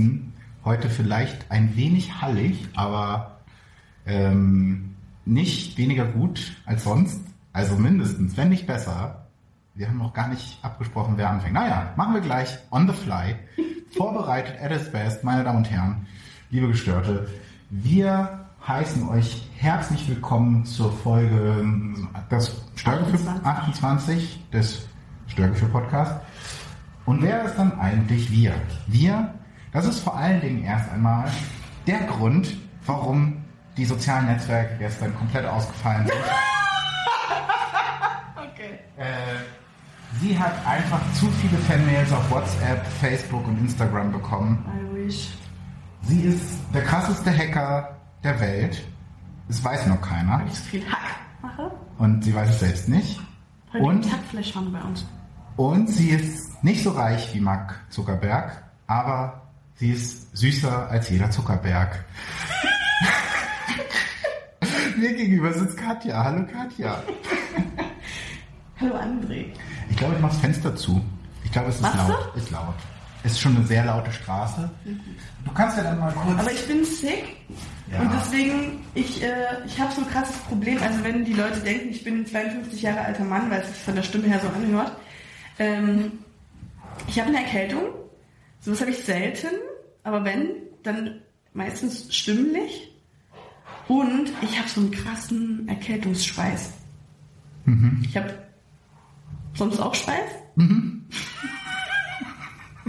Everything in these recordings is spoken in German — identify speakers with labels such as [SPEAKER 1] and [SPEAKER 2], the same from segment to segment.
[SPEAKER 1] draußen, heute vielleicht ein wenig hallig, aber ähm, nicht weniger gut als sonst. Also mindestens, wenn nicht besser. Wir haben noch gar nicht abgesprochen, wer anfängt. Naja, machen wir gleich on the fly. Vorbereitet at its best, meine Damen und Herren, liebe Gestörte. Wir heißen euch herzlich willkommen zur Folge das Störgefühl 28 des Störgefühl Podcast. Und wer ist dann eigentlich wir? Wir, das ist vor allen Dingen erst einmal der Grund, warum die sozialen Netzwerke gestern komplett ausgefallen sind.
[SPEAKER 2] Okay.
[SPEAKER 1] Äh, sie hat einfach zu viele Fanmails auf WhatsApp, Facebook und Instagram bekommen.
[SPEAKER 2] I wish.
[SPEAKER 1] Sie ist der krasseste Hacker der Welt. Es weiß noch keiner.
[SPEAKER 2] Weil ich so viel Hack mache.
[SPEAKER 1] Und sie weiß es selbst nicht.
[SPEAKER 2] Heute
[SPEAKER 1] Und?
[SPEAKER 2] Hackfleisch haben bei uns.
[SPEAKER 1] Und sie ist nicht so reich wie Mark Zuckerberg, aber sie ist süßer als jeder Zuckerberg. Mir gegenüber sitzt Katja. Hallo Katja.
[SPEAKER 2] Hallo André.
[SPEAKER 1] Ich glaube, ich mache das Fenster zu. Ich glaube, es ist
[SPEAKER 2] Machst
[SPEAKER 1] laut. Ist laut. Es ist schon eine sehr laute Straße. Du kannst ja dann mal kurz.
[SPEAKER 2] Aber ich bin sick
[SPEAKER 1] Ja.
[SPEAKER 2] und deswegen, ich, äh, ich habe so ein krasses Problem. Also wenn die Leute denken, ich bin ein 52 Jahre alter Mann, weil es sich von der Stimme her so anhört. Ähm, ich habe eine Erkältung. Sowas habe ich selten. Aber wenn, dann meistens stimmlich. Und ich habe so einen krassen Erkältungsschweiß. Ich habe sonst auch Schweiß.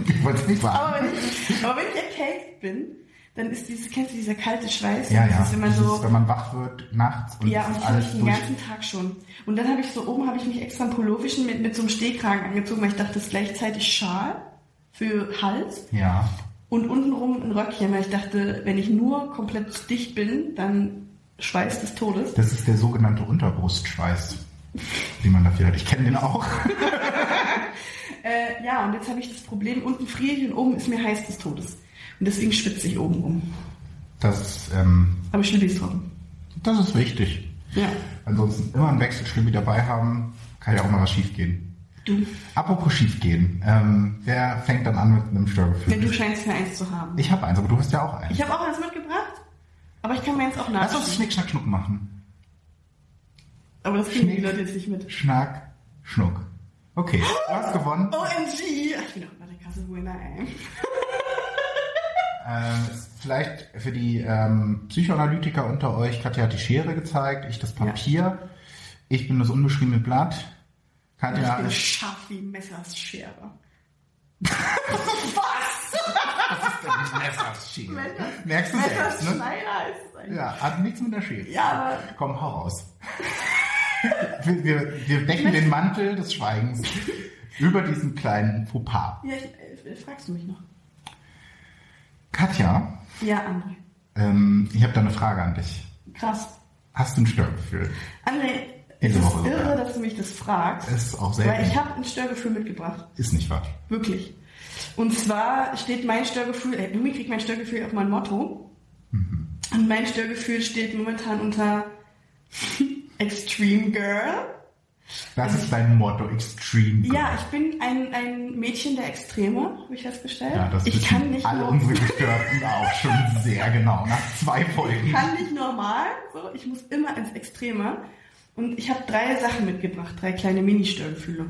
[SPEAKER 1] ich wollte es nicht sagen.
[SPEAKER 2] Aber wenn ich, aber wenn ich erkältet bin, dann ist dieses, kennst du dieser kalte Schweiß?
[SPEAKER 1] ja, ja.
[SPEAKER 2] ist immer
[SPEAKER 1] Das
[SPEAKER 2] so,
[SPEAKER 1] ist, wenn man wach wird nachts und
[SPEAKER 2] ja, und das habe
[SPEAKER 1] alles
[SPEAKER 2] ich den
[SPEAKER 1] durch.
[SPEAKER 2] ganzen Tag schon. Und dann habe ich so, oben habe ich mich extra ein Pulloverchen mit, mit so einem Stehkragen angezogen, weil ich dachte, das ist gleichzeitig Schal für Hals
[SPEAKER 1] Ja.
[SPEAKER 2] Und untenrum ein Röckchen, weil ich dachte, wenn ich nur komplett dicht bin, dann Schweiß des Todes.
[SPEAKER 1] Das ist der sogenannte Unterbrustschweiß, den man dafür hat. Ich kenne den auch.
[SPEAKER 2] Äh, ja, und jetzt habe ich das Problem, unten friere ich und oben ist mir heiß des Todes. Und deswegen schwitze ich oben rum.
[SPEAKER 1] Das ist, ähm,
[SPEAKER 2] Aber Schlippi ist trocken.
[SPEAKER 1] das ist wichtig.
[SPEAKER 2] Ja.
[SPEAKER 1] Ansonsten immer einen Wechselschlippi dabei haben, kann ja auch mal was schiefgehen.
[SPEAKER 2] Du.
[SPEAKER 1] Apropos schiefgehen, ähm, wer fängt dann an mit einem Störgefühl?
[SPEAKER 2] Denn du scheinst mir eins zu haben.
[SPEAKER 1] Ich habe eins, aber du hast ja auch eins.
[SPEAKER 2] Ich habe auch eins mitgebracht, aber ich kann mir jetzt auch
[SPEAKER 1] Lass uns
[SPEAKER 2] nachschauen.
[SPEAKER 1] Schnick, Schnack, Schnuck machen.
[SPEAKER 2] Aber das kriegen die. Leute jetzt nicht mit.
[SPEAKER 1] Schnack, Schnuck. Okay, du hast gewonnen.
[SPEAKER 2] OMG! Ich bin auch mal der krasse Winner, ey.
[SPEAKER 1] Ähm, vielleicht für die ähm, Psychoanalytiker unter euch, Katja hat die Schere gezeigt, ich das Papier. Ich bin das unbeschriebene Blatt.
[SPEAKER 2] Ich
[SPEAKER 1] Katja
[SPEAKER 2] bin
[SPEAKER 1] ist
[SPEAKER 2] scharf wie Messers Schere.
[SPEAKER 1] Messerschere. Merkst du selbst, ne?
[SPEAKER 2] Ist es eigentlich.
[SPEAKER 1] Ja, hat nichts mit der Schere.
[SPEAKER 2] Ja, aber
[SPEAKER 1] Komm, hau raus. wir, wir, wir decken den Mantel des Schweigens über diesen kleinen Fauxpas.
[SPEAKER 2] ja, ich, äh, fragst du mich noch?
[SPEAKER 1] Katja,
[SPEAKER 2] Ja, André.
[SPEAKER 1] ähm, ich habe da eine Frage an dich.
[SPEAKER 2] Krass.
[SPEAKER 1] Hast du ein Störgefühl?
[SPEAKER 2] André, es ist
[SPEAKER 1] Woche
[SPEAKER 2] irre,
[SPEAKER 1] sogar.
[SPEAKER 2] dass du mich das fragst.
[SPEAKER 1] Das ist auch
[SPEAKER 2] Weil ich habe ein Störgefühl mitgebracht.
[SPEAKER 1] Ist nicht wahr.
[SPEAKER 2] Wirklich. Und zwar steht mein Störgefühl, äh, Lumi kriegt mein Störgefühl auf mein Motto. Und mein Störgefühl steht momentan unter Extreme Girl.
[SPEAKER 1] Das ist dein Motto, Extreme. Girl.
[SPEAKER 2] Ja, ich bin ein, ein Mädchen der Extreme, habe ich festgestellt.
[SPEAKER 1] Ja, das
[SPEAKER 2] ich kann nicht
[SPEAKER 1] alle unsere Gestörten auch schon sehr genau. Nach zwei Folgen.
[SPEAKER 2] ich kann nicht normal, so, ich muss immer ins Extreme. Und ich habe drei Sachen mitgebracht, drei kleine Mini-Störgefühle.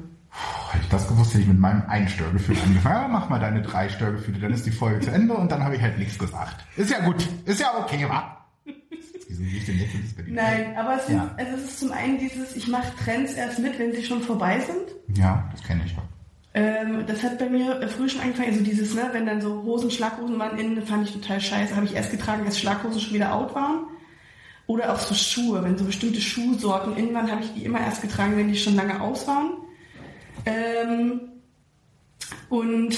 [SPEAKER 1] Hätte ich das gewusst, hätte ich mit meinem ein Störgefühl angefangen. Ja, mach mal deine drei Störgefühle, dann ist die Folge zu Ende und dann habe ich halt nichts gesagt. Ist ja gut. Ist ja okay, wa? Wieso ich denn jetzt ins Bett?
[SPEAKER 2] Nein, aber es, sind,
[SPEAKER 1] Ja.
[SPEAKER 2] also es ist zum einen dieses, ich mache Trends erst mit, wenn sie schon vorbei sind.
[SPEAKER 1] Ja, das kenne ich.
[SPEAKER 2] Ähm, das hat bei mir äh, früh schon angefangen, also dieses, ne, wenn dann so Hosen, Schlaghosen waren innen, fand ich total scheiße. Habe ich erst getragen, als Schlaghosen schon wieder out waren. Oder auch so Schuhe, wenn so bestimmte Schuhsorten innen waren, habe ich die immer erst getragen, wenn die schon lange aus waren. Ähm, und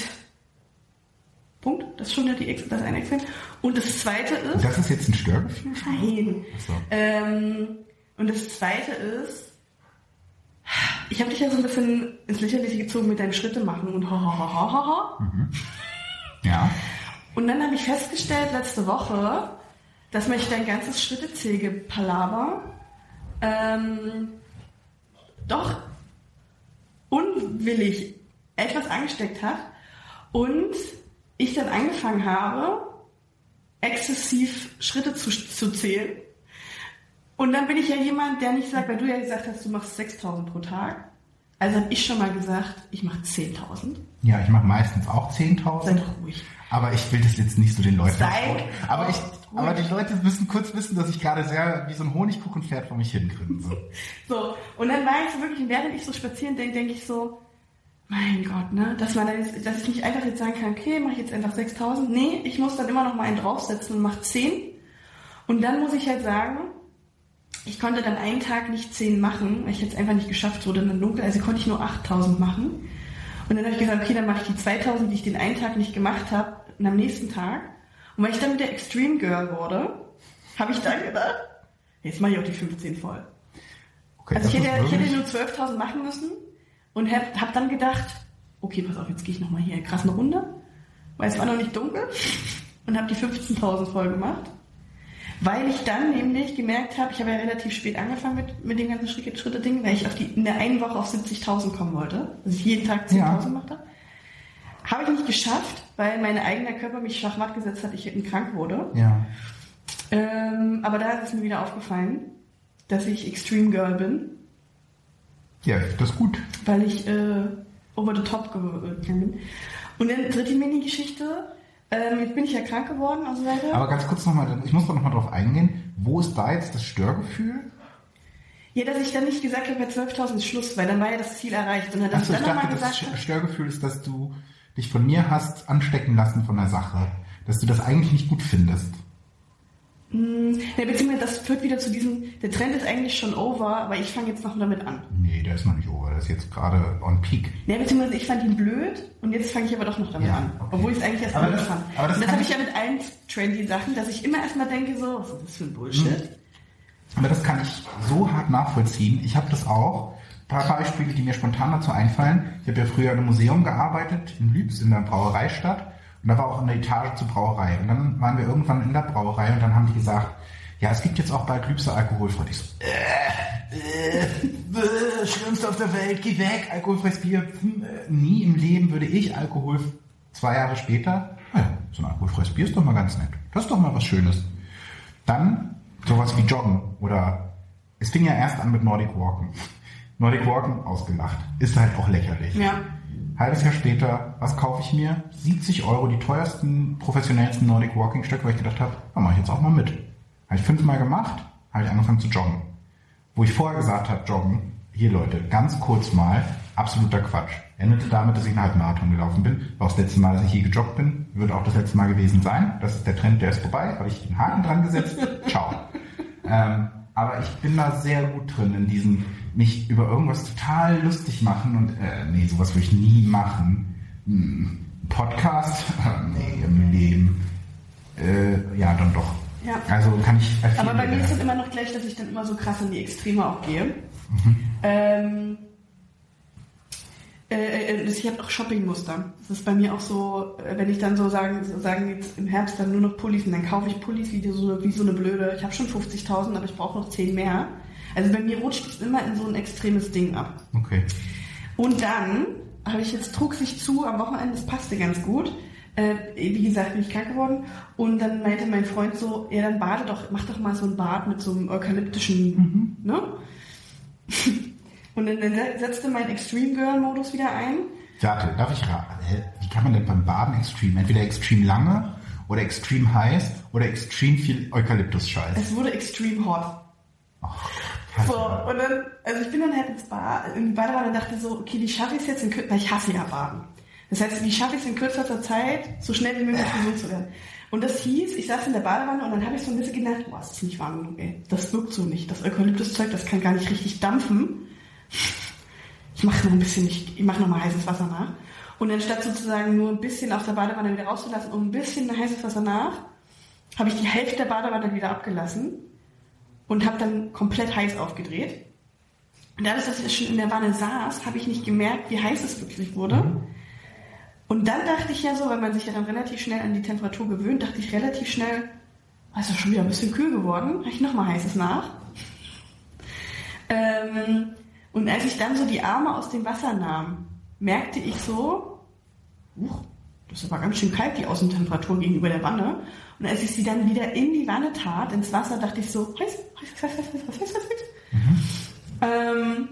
[SPEAKER 2] Punkt, das ist schon die, Ex- das eine Extrem. Und das zweite ist,
[SPEAKER 1] Das ist jetzt ein Störgefühl?
[SPEAKER 2] nein,
[SPEAKER 1] so.
[SPEAKER 2] ähm, und das zweite ist, ich habe dich ja so ein bisschen ins Lächerliche gezogen mit deinem Schritte machen und ha ha ha ha ha ha.
[SPEAKER 1] Ja.
[SPEAKER 2] Und dann habe ich festgestellt letzte Woche, dass mich dein ganzes Schrittezähge-Palaver ähm, doch unwillig etwas angesteckt hat und ich dann angefangen habe, exzessiv Schritte zu, zu zählen. Und dann bin ich ja jemand, der nicht sagt, weil du ja gesagt hast, du machst 6000 pro Tag. Also habe ich schon mal gesagt, ich mache 10.000.
[SPEAKER 1] Ja, ich mache meistens auch 10.000.
[SPEAKER 2] Sei doch ruhig.
[SPEAKER 1] Aber ich will das jetzt nicht so den Leuten vor- Aber, ich, aber die Leute müssen kurz wissen, dass ich gerade sehr wie so ein Honigkuchenpferd vor mich hingrinse.
[SPEAKER 2] So, und dann war ich so wirklich, während ich so spazieren denke, denke ich so, mein Gott, ne, dass man dann, jetzt- dass ich nicht einfach jetzt sagen kann, okay, mache ich jetzt einfach 6000. Nee, ich muss dann immer noch mal einen draufsetzen und mache 10. Und dann muss ich halt sagen, ich konnte dann einen Tag nicht 10 machen, weil ich jetzt einfach nicht geschafft wurde dann dunkel, also konnte ich nur 8000 machen. Und dann habe ich gesagt, okay, dann mache ich die 2000, die ich den einen Tag nicht gemacht habe, und am nächsten Tag. Und weil ich dann wieder Extreme Girl wurde, habe ich dann gedacht, jetzt mache ich auch die 15 voll.
[SPEAKER 1] Okay,
[SPEAKER 2] Also ich hätte, ich hätte nur 12.000 machen müssen und habe hab dann gedacht, okay, pass auf, jetzt gehe ich nochmal hier krass eine Runde, weil es war noch nicht dunkel und habe die 15.000 voll gemacht. Weil ich dann nämlich gemerkt habe, ich habe ja relativ spät angefangen mit, mit den ganzen Schritte, Schritte Dingen, weil ich auf die, in der einen Woche auf 70.000 kommen wollte, also ich jeden Tag 10.000
[SPEAKER 1] Ja.
[SPEAKER 2] gemacht habe. Habe ich nicht geschafft, weil mein eigener Körper mich schachmatt gesetzt hat, ich krank wurde.
[SPEAKER 1] Ja.
[SPEAKER 2] Ähm, aber da ist es mir wieder aufgefallen, dass ich Extreme Girl bin
[SPEAKER 1] Ja, das ist gut.
[SPEAKER 2] weil ich äh, over the top gegangen bin. Und dann dritte Mini-Geschichte. Ähm, jetzt bin ich ja krank geworden und so weiter.
[SPEAKER 1] Aber ganz kurz nochmal, ich muss doch nochmal drauf eingehen. Wo ist da jetzt das Störgefühl?
[SPEAKER 2] ja, dass ich dann nicht gesagt habe, bei 12.000 ist Schluss, weil dann war ja das Ziel erreicht. Und dann,
[SPEAKER 1] Achso,
[SPEAKER 2] ich dann
[SPEAKER 1] dachte, das
[SPEAKER 2] gesagt
[SPEAKER 1] Störgefühl ist, dass du dich von mir hast anstecken lassen von der Sache. Dass du das eigentlich nicht gut findest.
[SPEAKER 2] mh, ja, beziehungsweise das führt wieder zu diesem, der Trend ist eigentlich schon over, aber ich fange jetzt noch damit an.
[SPEAKER 1] Nee, der ist noch nicht over. Der ist jetzt gerade on peak.
[SPEAKER 2] Ja, beziehungsweise ich fand ihn blöd und jetzt fange ich aber doch noch damit
[SPEAKER 1] Ja,
[SPEAKER 2] an.
[SPEAKER 1] okay.
[SPEAKER 2] Obwohl ich es eigentlich erst mal
[SPEAKER 1] das-
[SPEAKER 2] fand.
[SPEAKER 1] aber das
[SPEAKER 2] das habe ich ja mit allen trendy Sachen, dass ich immer erstmal denke so, was ist das für ein Bullshit?
[SPEAKER 1] Aber das kann ich so hart nachvollziehen. Ich habe das auch. Paar Beispiele, die mir spontan dazu einfallen. Ich habe ja früher in einem Museum gearbeitet, in Lübs, in der Brauereistadt. Und da war auch eine Etage zur Brauerei. Und dann waren wir irgendwann in der Brauerei und dann haben die gesagt, ja, es gibt jetzt auch bald Lübser alkoholfrei. Ich so, äh, äh, äh, schlimmste auf der Welt, geh weg, alkoholfreies Bier. Hm, äh, nie im Leben würde ich Alkohol zwei Jahre später, naja, so ein alkoholfreies Bier ist doch mal ganz nett. Das ist doch mal was Schönes. Dann sowas wie Joggen oder es fing ja erst an mit Nordic Walken. Nordic Walken ausgelacht. Ist halt auch lächerlich.
[SPEAKER 2] Ja.
[SPEAKER 1] Halbes Jahr später, was kaufe ich mir? 70 Euro, die teuersten, professionellsten Nordic Walking Stöcke, weil ich gedacht habe, da mache ich jetzt auch mal mit. Habe ich fünfmal gemacht, habe ich angefangen zu joggen. Wo ich vorher gesagt habe, joggen, hier Leute, ganz kurz mal, absoluter Quatsch. Endete damit, dass ich einen Halbmarathon gelaufen bin. War auch das letzte Mal, dass ich je gejoggt bin. Wird auch das letzte Mal gewesen sein. Das ist der Trend, der ist vorbei. Habe ich einen Haken dran gesetzt. Ciao. Ähm, aber ich bin da sehr gut drin in diesem, mich über irgendwas total lustig machen und, äh, nee, sowas würde ich nie machen. Hm, Podcast? nee, im Leben. Äh, ja, dann doch.
[SPEAKER 2] Ja.
[SPEAKER 1] Also kann ich
[SPEAKER 2] Aber bei mir ist es immer noch gleich, dass ich dann immer so krass in die Extreme auch gehe.
[SPEAKER 1] Mhm.
[SPEAKER 2] Ähm, äh, äh, ich habe auch Shoppingmuster. Das ist bei mir auch so, äh, wenn ich dann so sagen, so sagen jetzt im Herbst dann nur noch Pullis und dann kaufe ich Pullis wie so, wie so eine blöde. Ich habe schon 50.000, aber ich brauche noch 10 mehr. Also bei mir rutscht es immer in so ein extremes Ding ab.
[SPEAKER 1] Okay.
[SPEAKER 2] Und dann habe ich jetzt trug sich zu am Wochenende, das passte ganz gut. Äh, wie gesagt, bin ich krank geworden. Und dann meinte mein Freund so, ja, dann bade doch, mach doch mal so ein Bad mit so einem eukalyptischen, ne? Und dann, setzte mein Extreme Girl Modus wieder ein.
[SPEAKER 1] Warte, darf ich raten? Wie kann man denn beim Baden extrem? Entweder extrem lange oder extrem heiß oder extrem viel Eukalyptus-Scheiß.
[SPEAKER 2] Es wurde extreme hot.
[SPEAKER 1] Ach,
[SPEAKER 2] So, und dann, also ich bin dann halt ins Bad, in die Badewanne und dachte so, okay, wie schaffe ich es jetzt in Kür- weil ich hasse ja Baden. Das heißt, wie schaffe ich es in kürzester Zeit, so schnell wie möglich gesund zu werden? Und das hieß, ich saß in der Badewanne und dann habe ich so ein bisschen gedacht, boah, es ist nicht warm genug, ey. Das wirkt so nicht. Das Eukalyptuszeug, das kann gar nicht richtig dampfen. Ich mache noch ein bisschen, ich, ich mache noch mal heißes Wasser nach. Und anstatt sozusagen nur ein bisschen aus der Badewanne wieder rauszulassen und ein bisschen heißes Wasser nach, habe ich die Hälfte der Badewanne wieder abgelassen und habe dann komplett heiß aufgedreht. Und dadurch, dass ich schon in der Wanne saß, habe ich nicht gemerkt, wie heiß es wirklich wurde. Und dann dachte ich ja so, weil man sich ja dann relativ schnell an die Temperatur gewöhnt, dachte ich relativ schnell, ah, ist doch schon wieder ein bisschen kühl geworden, habe ich nochmal heißes nach. Ähm, und als ich dann so die Arme aus dem Wasser nahm, merkte ich so, huch, das war ganz schön kalt, die Außentemperatur gegenüber der Wanne. Und als ich sie dann wieder in die Wanne tat, ins Wasser, dachte ich so, heiß, heiß, heiß, heiß, heiß, heiß, heiß, heiß. Mhm. Ähm,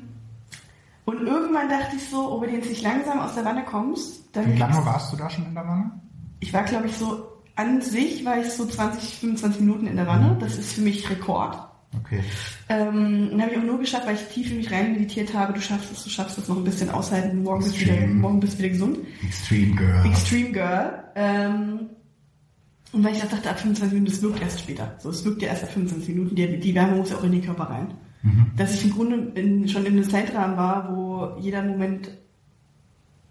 [SPEAKER 2] und irgendwann dachte ich so, ob du jetzt nicht langsam aus der Wanne kommst.
[SPEAKER 1] Wie lange warst du da schon in der Wanne?
[SPEAKER 2] Ich war, glaube ich, so, an sich war ich so 20, 25 Minuten in der Wanne. Mhm. Das ist für mich Rekord.
[SPEAKER 1] Okay.
[SPEAKER 2] Ähm, dann habe ich auch nur geschafft, weil ich tief in mich rein meditiert habe. Du schaffst es, du schaffst es noch ein bisschen aushalten. Morgen, bist, wieder, morgen bist du wieder gesund.
[SPEAKER 1] Extreme Girl.
[SPEAKER 2] Extreme Girl. Ähm, und weil ich dachte, ab 25 Minuten, das wirkt erst später. So, es wirkt ja erst ab 25 Minuten. Die, die Wärme muss ja auch in den Körper rein. Mhm. Dass ich im Grunde in, schon in einem Zeitrahmen war, wo jeder Moment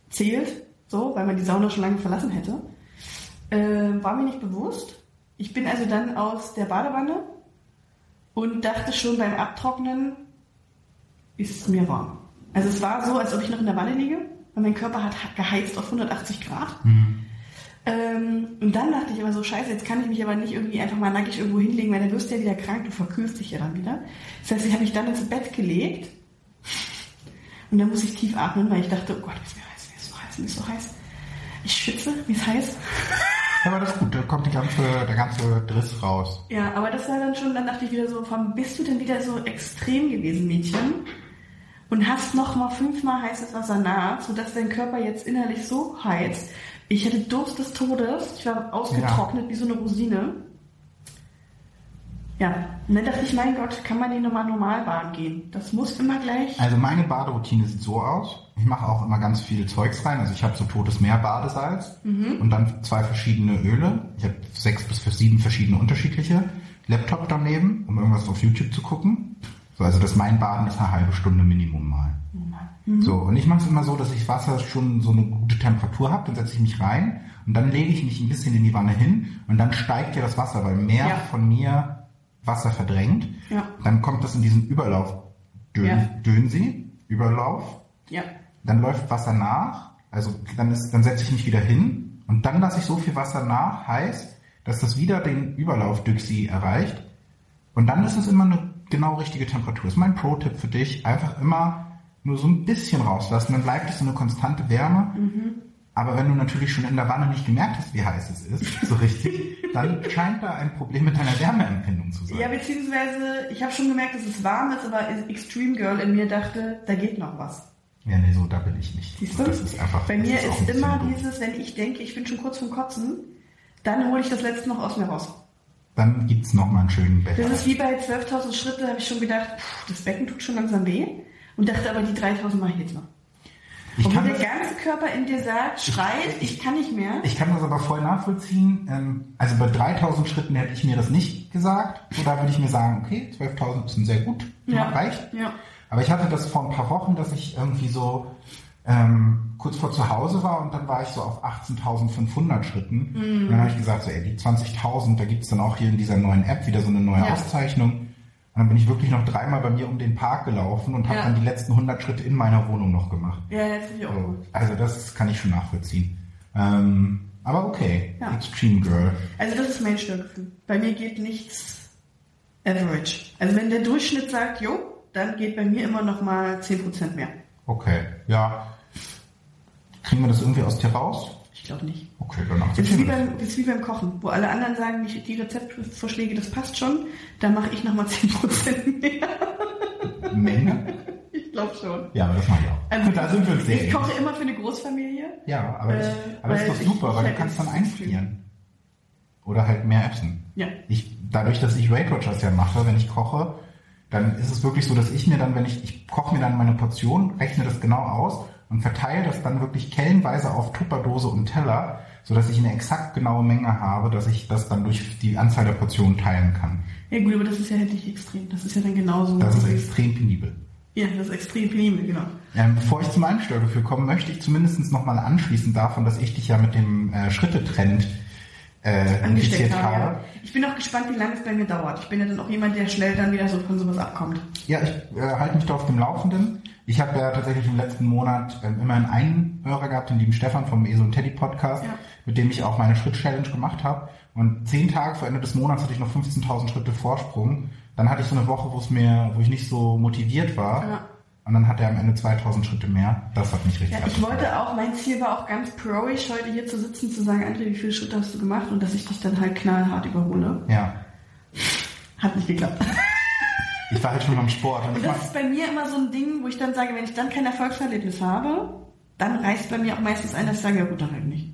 [SPEAKER 2] zählt, so, weil man die Sauna schon lange verlassen hätte, äh, war mir nicht bewusst. Ich bin also dann aus der Badewanne und dachte schon beim Abtrocknen, ist es mir warm. Also es war so, als ob ich noch in der Wanne liege, weil mein Körper hat geheizt auf 180 Grad. Mhm. Ähm, und dann dachte ich aber so, scheiße, jetzt kann ich mich aber nicht irgendwie einfach mal nackig irgendwo hinlegen, weil dann wirst du ja wieder krank, du verkühlst dich ja dann wieder. Das heißt, ich habe mich dann ins Bett gelegt und dann muss ich tief atmen, weil ich dachte, oh Gott, mir ist mir heiß, mir ist so heiß, mir ist so heiß. Ich schwitze, mir ist heiß.
[SPEAKER 1] Ja, aber das ist gut, da kommt die ganze, der ganze Driss raus.
[SPEAKER 2] Ja, aber das war dann schon, dann dachte ich wieder so, warum bist du denn wieder so extrem gewesen, Mädchen? Und hast noch mal fünfmal heißes Wasser nach, sodass dein Körper jetzt innerlich so heizt. Ich hatte Durst des Todes, ich war ausgetrocknet ja. wie so eine Rosine. Ja, und dann dachte ich, mein Gott, kann man nicht nochmal normal baden gehen? Das muss immer gleich.
[SPEAKER 1] Also meine Baderoutine sieht so aus. Ich mache auch immer ganz viel Zeugs rein. Also ich habe so totes Meer Badesalz mhm. und dann zwei verschiedene Öle. Ich habe sechs bis sieben verschiedene unterschiedliche. Laptop daneben, um irgendwas auf YouTube zu gucken. So, also das mein Baden ist eine halbe Stunde Minimum mal. Mhm. So, und ich mache es immer so, dass ich Wasser schon so eine gute Temperatur habe, dann setze ich mich rein und dann lege ich mich ein bisschen in die Wanne hin und dann steigt ja das Wasser, weil mehr ja. von mir Wasser verdrängt. Ja. Dann kommt das in diesen Überlauf Dön ja. Dönsi, Überlauf.
[SPEAKER 2] Ja.
[SPEAKER 1] Dann läuft Wasser nach, also dann, ist, dann setze ich mich wieder hin und dann lasse ich so viel Wasser nach, heißt, dass das wieder den Überlauf Düxi erreicht. Und dann ist es immer eine genau richtige Temperatur. Das ist mein Pro-Tipp für dich. Einfach immer nur so ein bisschen rauslassen, dann bleibt es so eine konstante Wärme. Mhm. Aber wenn du natürlich schon in der Wanne nicht gemerkt hast, wie heiß es ist, so richtig, dann scheint da ein Problem mit deiner Wärmeempfindung zu sein.
[SPEAKER 2] Ja, beziehungsweise ich habe schon gemerkt, dass es warm ist, aber Extreme Girl in mir dachte, da geht noch was.
[SPEAKER 1] Ja, nee, so da bin ich nicht.
[SPEAKER 2] Siehst du? Das ist einfach, Bei mir ist, ist immer dumm. dieses, wenn ich denke, ich bin schon kurz vom Kotzen, dann hole ich das letzte noch aus mir raus.
[SPEAKER 1] Dann gibt es nochmal einen schönen Bett.
[SPEAKER 2] Das ist wie bei 12.000 Schritte, habe ich schon gedacht, pff, das Becken tut schon langsam weh. Und dachte aber, die 3.000 mache ich jetzt noch. Ich Obwohl der ganze Körper in dir sagt, schreit, ich, ich, kann nicht mehr.
[SPEAKER 1] Ich kann das aber voll nachvollziehen. Ähm, also bei 3000 Schritten hätte ich mir das nicht gesagt. So, da würde ich mir sagen, okay, 12.000 sind sehr gut, ja. reicht. Ja. Aber ich hatte das vor ein paar Wochen, dass ich irgendwie so ähm, kurz vor zu Hause war und dann war ich so auf 18.500 Schritten. Mhm. Und dann habe ich gesagt, so, ey, die 20.000, da gibt es dann auch hier in dieser neuen App wieder so eine neue ja. Auszeichnung. Und dann bin ich wirklich noch dreimal bei mir um den Park gelaufen und habe ja. dann die letzten 100 Schritte in meiner Wohnung noch gemacht.
[SPEAKER 2] Ja, das finde ich auch gut.
[SPEAKER 1] Also das kann ich schon nachvollziehen. Ähm, aber okay, ja. Extreme Girl.
[SPEAKER 2] Also das ist mein Störgefühl. Bei mir geht nichts average. Also wenn der Durchschnitt sagt, jo, dann geht bei mir immer noch mal 10% mehr.
[SPEAKER 1] Okay, ja. Kriegen wir das irgendwie aus dir raus?
[SPEAKER 2] Ich glaube nicht.
[SPEAKER 1] Okay, dann
[SPEAKER 2] das ist, wie beim, das ist wie beim Kochen, wo alle anderen sagen, die Rezeptvorschläge, das passt schon, da mache ich nochmal 10% mehr.
[SPEAKER 1] Menge?
[SPEAKER 2] Ich glaube schon.
[SPEAKER 1] Ja, aber das mache ich auch.
[SPEAKER 2] Also, da sind wir sehr Ich koche immer für eine Großfamilie.
[SPEAKER 1] Ja, aber, äh, ich, aber das ist doch super, weil du kannst dann einfrieren. Oder halt mehr essen.
[SPEAKER 2] Ja.
[SPEAKER 1] Ich, dadurch, dass ich Weight Watchers ja mache, wenn ich koche, dann ist es wirklich so, dass ich mir dann, wenn ich, ich koche mir dann meine Portion, rechne das genau aus und verteile das dann wirklich kellenweise auf Tupperdose und Teller, sodass ich eine exakt genaue Menge habe, dass ich das dann durch die Anzahl der Portionen teilen kann.
[SPEAKER 2] Ja gut, aber das ist ja endlich extrem. Das ist ja dann genauso.
[SPEAKER 1] Das ist extrem penibel.
[SPEAKER 2] Ja, das ist extrem penibel, genau.
[SPEAKER 1] Ähm, bevor ich zum Einstörgefühl komme, möchte ich zumindest nochmal anschließen davon, dass ich dich ja mit dem äh, Schrittetrend äh,
[SPEAKER 2] angesteckt habe. habe. Ich bin auch gespannt, wie lange es bei mir dauert. Ich bin ja dann auch jemand, der schnell dann wieder so von sowas abkommt.
[SPEAKER 1] Ja, ich äh, halte mich da auf dem Laufenden. Ich habe ja tatsächlich im letzten Monat äh, immerhin einen Hörer gehabt, den lieben Stefan vom ESO und Teddy Podcast, ja. mit dem ich auch meine Schritt-Challenge gemacht habe. Und zehn Tage vor Ende des Monats hatte ich noch 15.000 Schritte Vorsprung. Dann hatte ich so eine Woche, wo es mir, wo ich nicht so motiviert war. Ja. Und dann hat er am Ende 2000 Schritte mehr. Das hat mich richtig
[SPEAKER 2] Ja, ich wollte auch, mein Ziel war auch ganz proish, heute hier zu sitzen, zu sagen, André, wie viele Schritte hast du gemacht? Und dass ich dich dann halt knallhart überhole.
[SPEAKER 1] Ja.
[SPEAKER 2] Hat nicht geklappt.
[SPEAKER 1] Ich war halt schon beim Sport. Und
[SPEAKER 2] Und das ist bei mir immer so ein Ding, wo ich dann sage, wenn ich dann kein Erfolgserlebnis habe, dann reißt bei mir auch meistens ein, dass ich sage, ja gut, dann halt nicht.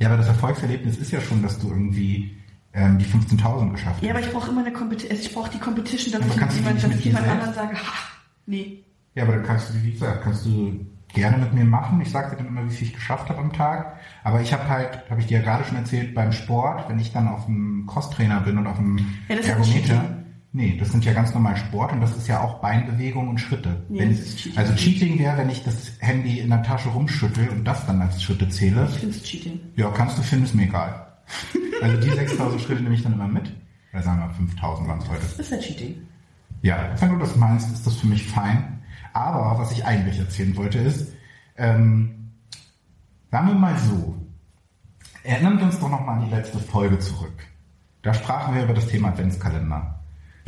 [SPEAKER 1] ja, aber das Erfolgserlebnis ist ja schon, dass du irgendwie ähm, die 15.000 geschafft
[SPEAKER 2] Ja,
[SPEAKER 1] hast.
[SPEAKER 2] aber ich brauche immer eine Competition, ich brauche die Competition, dass
[SPEAKER 1] Aber
[SPEAKER 2] ich jemand, dass ich jemand anderen sage, ha, nee.
[SPEAKER 1] Ja, aber dann kannst du, wie gesagt, kannst du gerne mit mir machen. Ich sage dir dann immer, wie viel ich geschafft habe am Tag. Aber ich habe halt, habe ich dir ja gerade schon erzählt, beim Sport, wenn ich dann auf dem Crosstrainer bin und auf dem
[SPEAKER 2] Ja,
[SPEAKER 1] Ergometer, nee, das sind ja ganz normal Sport und das ist ja auch Beinbewegung und Schritte.
[SPEAKER 2] Nee,
[SPEAKER 1] wenn,
[SPEAKER 2] Cheating.
[SPEAKER 1] also Cheating wäre, wenn ich das Handy in der Tasche rumschüttel und das dann als Schritte zähle.
[SPEAKER 2] Ich finde es Cheating.
[SPEAKER 1] Ja, kannst du finden, ist mir egal. Also die 6000 Schritte nehme ich dann immer mit. Oder sagen wir 5000 waren es heute.
[SPEAKER 2] Das ist ja Cheating.
[SPEAKER 1] Ja, wenn du das meinst, ist das für mich fein. Aber was ich eigentlich erzählen wollte ist, ähm, sagen wir mal so, erinnern wir uns doch nochmal an die letzte Folge zurück. Da sprachen wir über das Thema Adventskalender.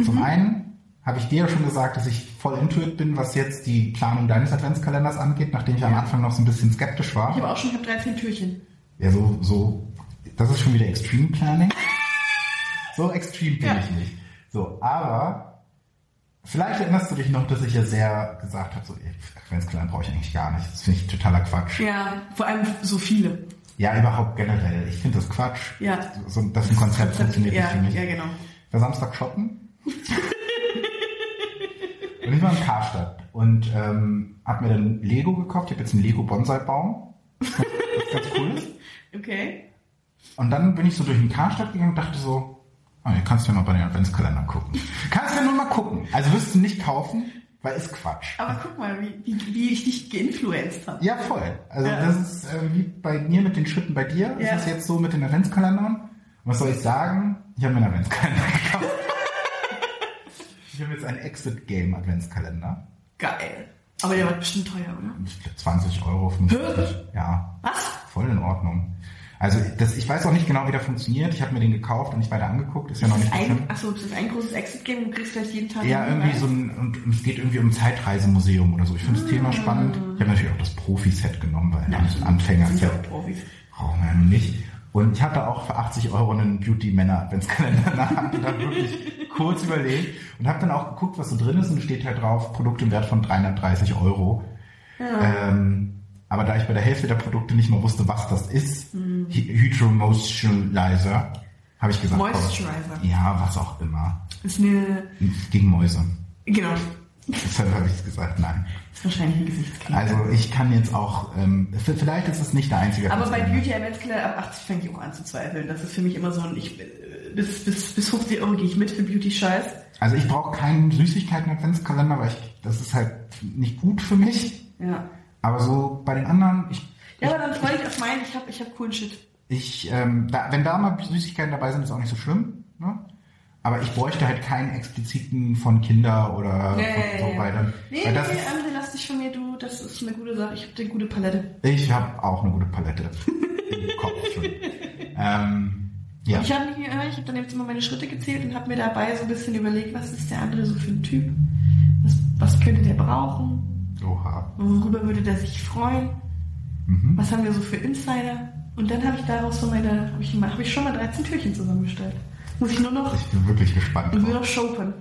[SPEAKER 1] Zum einen habe ich dir ja schon gesagt, dass ich voll intuit bin, was jetzt die Planung deines Adventskalenders angeht, nachdem ich am Anfang noch so ein bisschen skeptisch war.
[SPEAKER 2] Ich habe auch schon, ich habe 13 Türchen.
[SPEAKER 1] Ja, so, so, das ist schon wieder Extreme Planning. So extrem bin
[SPEAKER 2] Ja.
[SPEAKER 1] ich nicht. So, aber vielleicht erinnerst du dich noch, dass ich ja sehr gesagt habe, so, Adventskalender brauche ich eigentlich gar nicht. Das finde ich totaler Quatsch.
[SPEAKER 2] Ja, vor allem so viele.
[SPEAKER 1] Ja, überhaupt generell. Ich finde das Quatsch.
[SPEAKER 2] Ja.
[SPEAKER 1] So, das ein Konzept funktioniert
[SPEAKER 2] ja,
[SPEAKER 1] nicht für mich.
[SPEAKER 2] Ja, genau.
[SPEAKER 1] war Samstag shoppen. und ich war in Karstadt und ähm, hab mir dann Lego gekauft. Ich habe jetzt einen Lego Bonsai-Baum. Das ganz cool ist.
[SPEAKER 2] Okay.
[SPEAKER 1] Und dann bin ich so durch den Karstadt gegangen und dachte so, oh, hier kannst du ja mal bei den Adventskalender gucken. Kannst du ja nur mal gucken. Also wirst du nicht kaufen, weil ist Quatsch.
[SPEAKER 2] Aber guck mal, wie, wie, wie ich dich geinfluenced habe.
[SPEAKER 1] Ja, voll. Also
[SPEAKER 2] Ja.
[SPEAKER 1] das ist äh, wie bei mir mit den Schritten bei dir.
[SPEAKER 2] Ja.
[SPEAKER 1] Ist es jetzt so mit den Adventskalendern. Was soll ich sagen? Ich habe mir einen Adventskalender gekauft. ich habe jetzt einen Exit-Game Adventskalender.
[SPEAKER 2] Geil. Aber der war bestimmt teuer, oder?
[SPEAKER 1] Ich glaub, 20 Euro, 50. Ja,
[SPEAKER 2] Was?
[SPEAKER 1] voll in Ordnung. Also das, ich weiß auch nicht genau, wie der funktioniert. Ich habe mir den gekauft und nicht weiter angeguckt. Ist ja noch nicht
[SPEAKER 2] ist
[SPEAKER 1] so schlimm.
[SPEAKER 2] ein, achso, das ist ein großes Exit-Game und du kriegst vielleicht jeden Tag
[SPEAKER 1] Ja, irgendwie so ein, und, und es geht irgendwie um ein Zeitreisemuseum oder so. Ich finde das Thema spannend. Ich habe natürlich auch das Profi-Set genommen, weil
[SPEAKER 2] Ja,
[SPEAKER 1] Anfänger
[SPEAKER 2] sind
[SPEAKER 1] ist
[SPEAKER 2] ja
[SPEAKER 1] ja,
[SPEAKER 2] auch Profis.
[SPEAKER 1] brauchen wir ja nun nicht. Und ich hatte auch für 80 Euro einen Beauty-Männer-Adventskalender Hand und habe wirklich kurz überlegt und habe dann auch geguckt, was so drin ist und steht halt drauf, Produkt im Wert von 330 Euro. Ähm, aber da ich bei der Hälfte der Produkte nicht mal wusste, was das ist,
[SPEAKER 2] Mhm.
[SPEAKER 1] Hy- Hydro Moisturizer, habe ich gesagt, komm,
[SPEAKER 2] Moisturizer.
[SPEAKER 1] ja, was auch immer.
[SPEAKER 2] Ist eine,
[SPEAKER 1] Gegen Mäuse.
[SPEAKER 2] genau,
[SPEAKER 1] Deshalb habe ich gesagt, nein.
[SPEAKER 2] ist wahrscheinlich ein Gesichtscreme.
[SPEAKER 1] Also ich kann jetzt auch, ähm, vielleicht ist es nicht der einzige.
[SPEAKER 2] Aber bei. Beauty Adventskalender ab 80 fange ich auch an zu zweifeln. Das ist für mich immer so ein, ich, äh, bis, bis, bis 50 Euro gehe ich mit für Beauty-Scheiß.
[SPEAKER 1] Also ich brauche keinen Süßigkeiten-Adventskalender, weil ich, das ist halt nicht gut für mich.
[SPEAKER 2] Ja.
[SPEAKER 1] Aber so bei den anderen, ich,
[SPEAKER 2] Ja, aber dann freue ich auf meinen, ich habe ich hab coolen Shit.
[SPEAKER 1] ich ähm, da, wenn da mal Süßigkeiten dabei sind, ist auch nicht so schlimm. Ne? Aber ich bräuchte halt keinen expliziten von Kinder oder
[SPEAKER 2] Ja,
[SPEAKER 1] von, so
[SPEAKER 2] ja.
[SPEAKER 1] weiter.
[SPEAKER 2] Nee,
[SPEAKER 1] Weil
[SPEAKER 2] nee,
[SPEAKER 1] das
[SPEAKER 2] nee,
[SPEAKER 1] ist,
[SPEAKER 2] André, lass dich von mir, du, das ist eine gute Sache. Ich habe eine gute Palette.
[SPEAKER 1] ich habe auch eine gute Palette im Kopf schon. Ähm, ja.
[SPEAKER 2] Ich habe äh, ich hab dann jetzt immer meine Schritte gezählt und habe mir dabei so ein bisschen überlegt, was ist der andere so für ein Typ? Was, was könnte der brauchen?
[SPEAKER 1] Oha.
[SPEAKER 2] Worüber würde der sich freuen?
[SPEAKER 1] Mhm.
[SPEAKER 2] Was haben wir so für Insider? Und dann habe ich daraus so meine, habe ich, hab ich schon mal 13 Türchen zusammengestellt. Muss ich nur noch,
[SPEAKER 1] Ich bin wirklich gespannt.
[SPEAKER 2] nur noch shoppen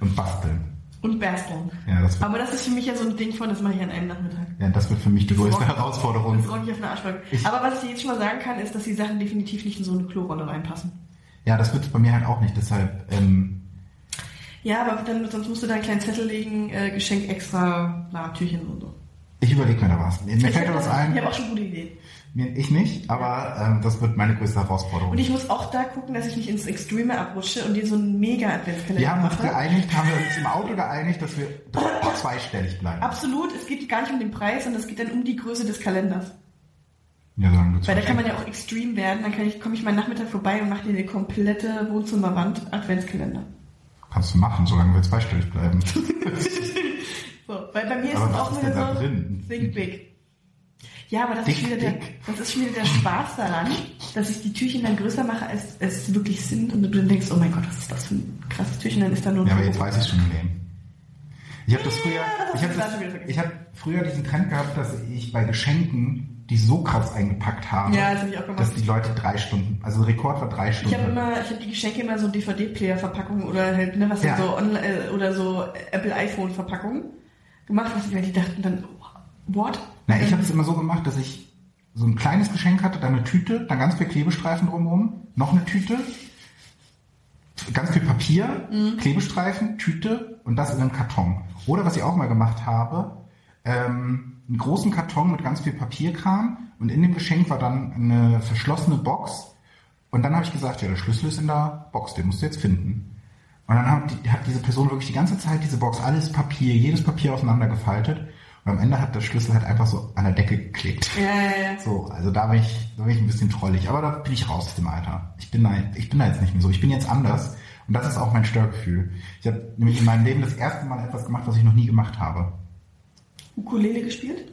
[SPEAKER 1] Und basteln.
[SPEAKER 2] und basteln.
[SPEAKER 1] Ja, das
[SPEAKER 2] Aber das ist für mich ja so ein Ding von, das mache ich an einem Nachmittag.
[SPEAKER 1] ja, das wird für mich die
[SPEAKER 2] Das
[SPEAKER 1] größte
[SPEAKER 2] braucht-
[SPEAKER 1] Herausforderung.
[SPEAKER 2] Das ich auf eine Arschbacke. Aber was ich dir jetzt schon mal sagen kann, ist, dass die Sachen definitiv nicht in so eine Klorolle reinpassen.
[SPEAKER 1] Ja, das wird bei mir halt auch nicht. Deshalb, ähm,
[SPEAKER 2] Ja, aber dann, sonst musst du da einen kleinen Zettel legen, äh, Geschenk extra, na, Türchen und so.
[SPEAKER 1] ich überlege mir da was. Mir,
[SPEAKER 2] Ich
[SPEAKER 1] fällt da was ein.
[SPEAKER 2] Ich habe auch schon gute Ideen.
[SPEAKER 1] Ich nicht, aber ähm, das wird meine größte Herausforderung.
[SPEAKER 2] Und ich muss auch da gucken, dass ich nicht ins Extreme abrutsche und dir so einen Mega-Adventskalender
[SPEAKER 1] wir haben uns geeinigt, haben wir uns im Auto geeinigt, dass wir zweistellig bleiben.
[SPEAKER 2] Absolut, es geht gar nicht um den Preis, sondern es geht dann um die Größe des Kalenders.
[SPEAKER 1] Ja, sagen wir
[SPEAKER 2] Weil da kann man ja auch extrem werden, dann kann ich, komme ich mal Nachmittag vorbei und mache dir eine komplette Wohnzimmerwand Adventskalender.
[SPEAKER 1] Kannst du machen, solange wir zweistellig bleiben.
[SPEAKER 2] So, weil bei mir ist
[SPEAKER 1] Aber
[SPEAKER 2] es auch
[SPEAKER 1] ist
[SPEAKER 2] wieder so,
[SPEAKER 1] drin?
[SPEAKER 2] think big. Ja, aber das
[SPEAKER 1] Dick,
[SPEAKER 2] ist, wieder der,
[SPEAKER 1] dick.
[SPEAKER 2] das ist schon wieder der Spaß daran, dass ich die Türchen dann größer mache, als sie wirklich sind und du dann denkst, oh mein Gott, was ist das für ein krasses Türchen, dann ist da nur
[SPEAKER 1] Ja, aber jetzt weiß ich schon den. Ich habe das früher,
[SPEAKER 2] Ja, das
[SPEAKER 1] ich habe habe früher diesen Trend gehabt, dass ich bei Geschenken die so krass eingepackt habe,
[SPEAKER 2] Ja, das hab ich
[SPEAKER 1] dass die Leute drei Stunden, also Rekord war drei
[SPEAKER 2] Ich
[SPEAKER 1] Stunden.
[SPEAKER 2] habe immer, ich habe die Geschenke immer so DVD-Player-Verpackungen oder halt, ne, was
[SPEAKER 1] Ja.
[SPEAKER 2] so online, äh, oder so Apple iPhone-Verpackungen gemacht, was weil die dachten dann, what?
[SPEAKER 1] Na, ich habe es immer so gemacht, dass ich so ein kleines Geschenk hatte, dann eine Tüte, dann ganz viel Klebestreifen drumherum, noch eine Tüte, ganz viel Papier,
[SPEAKER 2] Mhm.
[SPEAKER 1] Klebestreifen, Tüte und das in einem Karton. Oder was ich auch mal gemacht habe, ähm, einen großen Karton mit ganz viel Papierkram und in dem Geschenk war dann eine verschlossene Box und dann habe ich gesagt, ja, der Schlüssel ist in der Box, den musst du jetzt finden. Und dann hat, die, hat diese Person wirklich die ganze Zeit diese Box, alles Papier, jedes Papier auseinander gefaltet. Und am Ende hat der Schlüssel halt einfach so an der Decke geklebt.
[SPEAKER 2] Ja, ja, ja.
[SPEAKER 1] So, also da bin ich, da bin ich ein bisschen trollig. Aber da bin ich raus aus dem Alter. Ich bin da, ich bin da jetzt nicht mehr so. Ich bin jetzt anders. Und das ist auch mein Störgefühl. Ich habe nämlich in meinem Leben das erste Mal etwas gemacht, was ich noch nie gemacht habe.
[SPEAKER 2] Ukulele gespielt?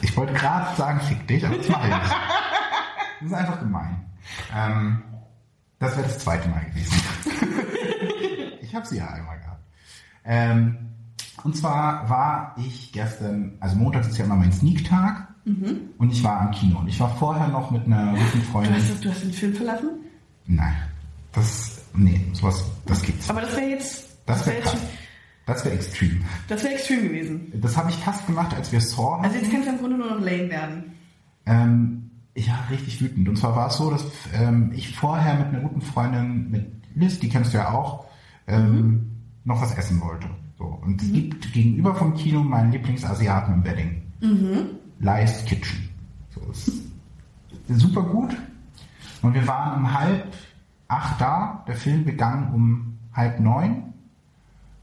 [SPEAKER 1] Ich wollte gerade sagen, fick dich, aber das mache ich nicht. Das ist einfach gemein. Ähm, das wäre das zweite Mal gewesen. ich habe sie ja einmal gehabt. Ähm, und zwar war ich gestern, also Montag ist ja immer mein Sneak-Tag und ich war am Kino. Und ich war vorher noch mit einer guten
[SPEAKER 2] Du
[SPEAKER 1] Freundin.
[SPEAKER 2] hast, du hast den Film verlassen?
[SPEAKER 1] Nein, das, nee, sowas, das gibt's.
[SPEAKER 2] Aber das wäre jetzt,
[SPEAKER 1] Das wäre
[SPEAKER 2] wär jetzt.
[SPEAKER 1] Das wäre extrem.
[SPEAKER 2] das wäre extrem gewesen.
[SPEAKER 1] Das habe ich fast gemacht, als wir Saw hatten.
[SPEAKER 2] Also jetzt kannst du im Grunde nur noch lame werden.
[SPEAKER 1] Ähm, ja, richtig wütend. Und zwar war es so, dass ähm, ich vorher mit einer guten Freundin, mit Liz, die kennst du ja auch, ähm, noch was essen wollte. So. Und es gibt gegenüber vom Kino meinen Lieblingsasiaten im Wedding. Lies Kitchen. So, ist super gut. Und wir waren um halb acht da. Der Film begann um halb neun.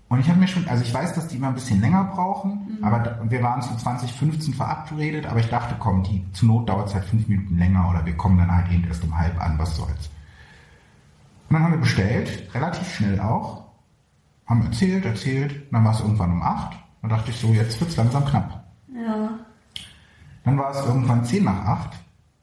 [SPEAKER 1] Und ich habe mir schon, also ich weiß, dass die immer ein bisschen länger brauchen, aber da, wir waren zu 2015 verabredet, aber ich dachte, komm, die zur Not dauert es halt fünf Minuten länger oder wir kommen dann halt eben erst um halb an, was soll's. Und dann haben wir bestellt, relativ schnell auch, haben erzählt, erzählt, dann war es irgendwann um acht. Dann dachte ich so, jetzt wird's langsam knapp.
[SPEAKER 2] Ja.
[SPEAKER 1] Dann war es irgendwann 10 nach 8.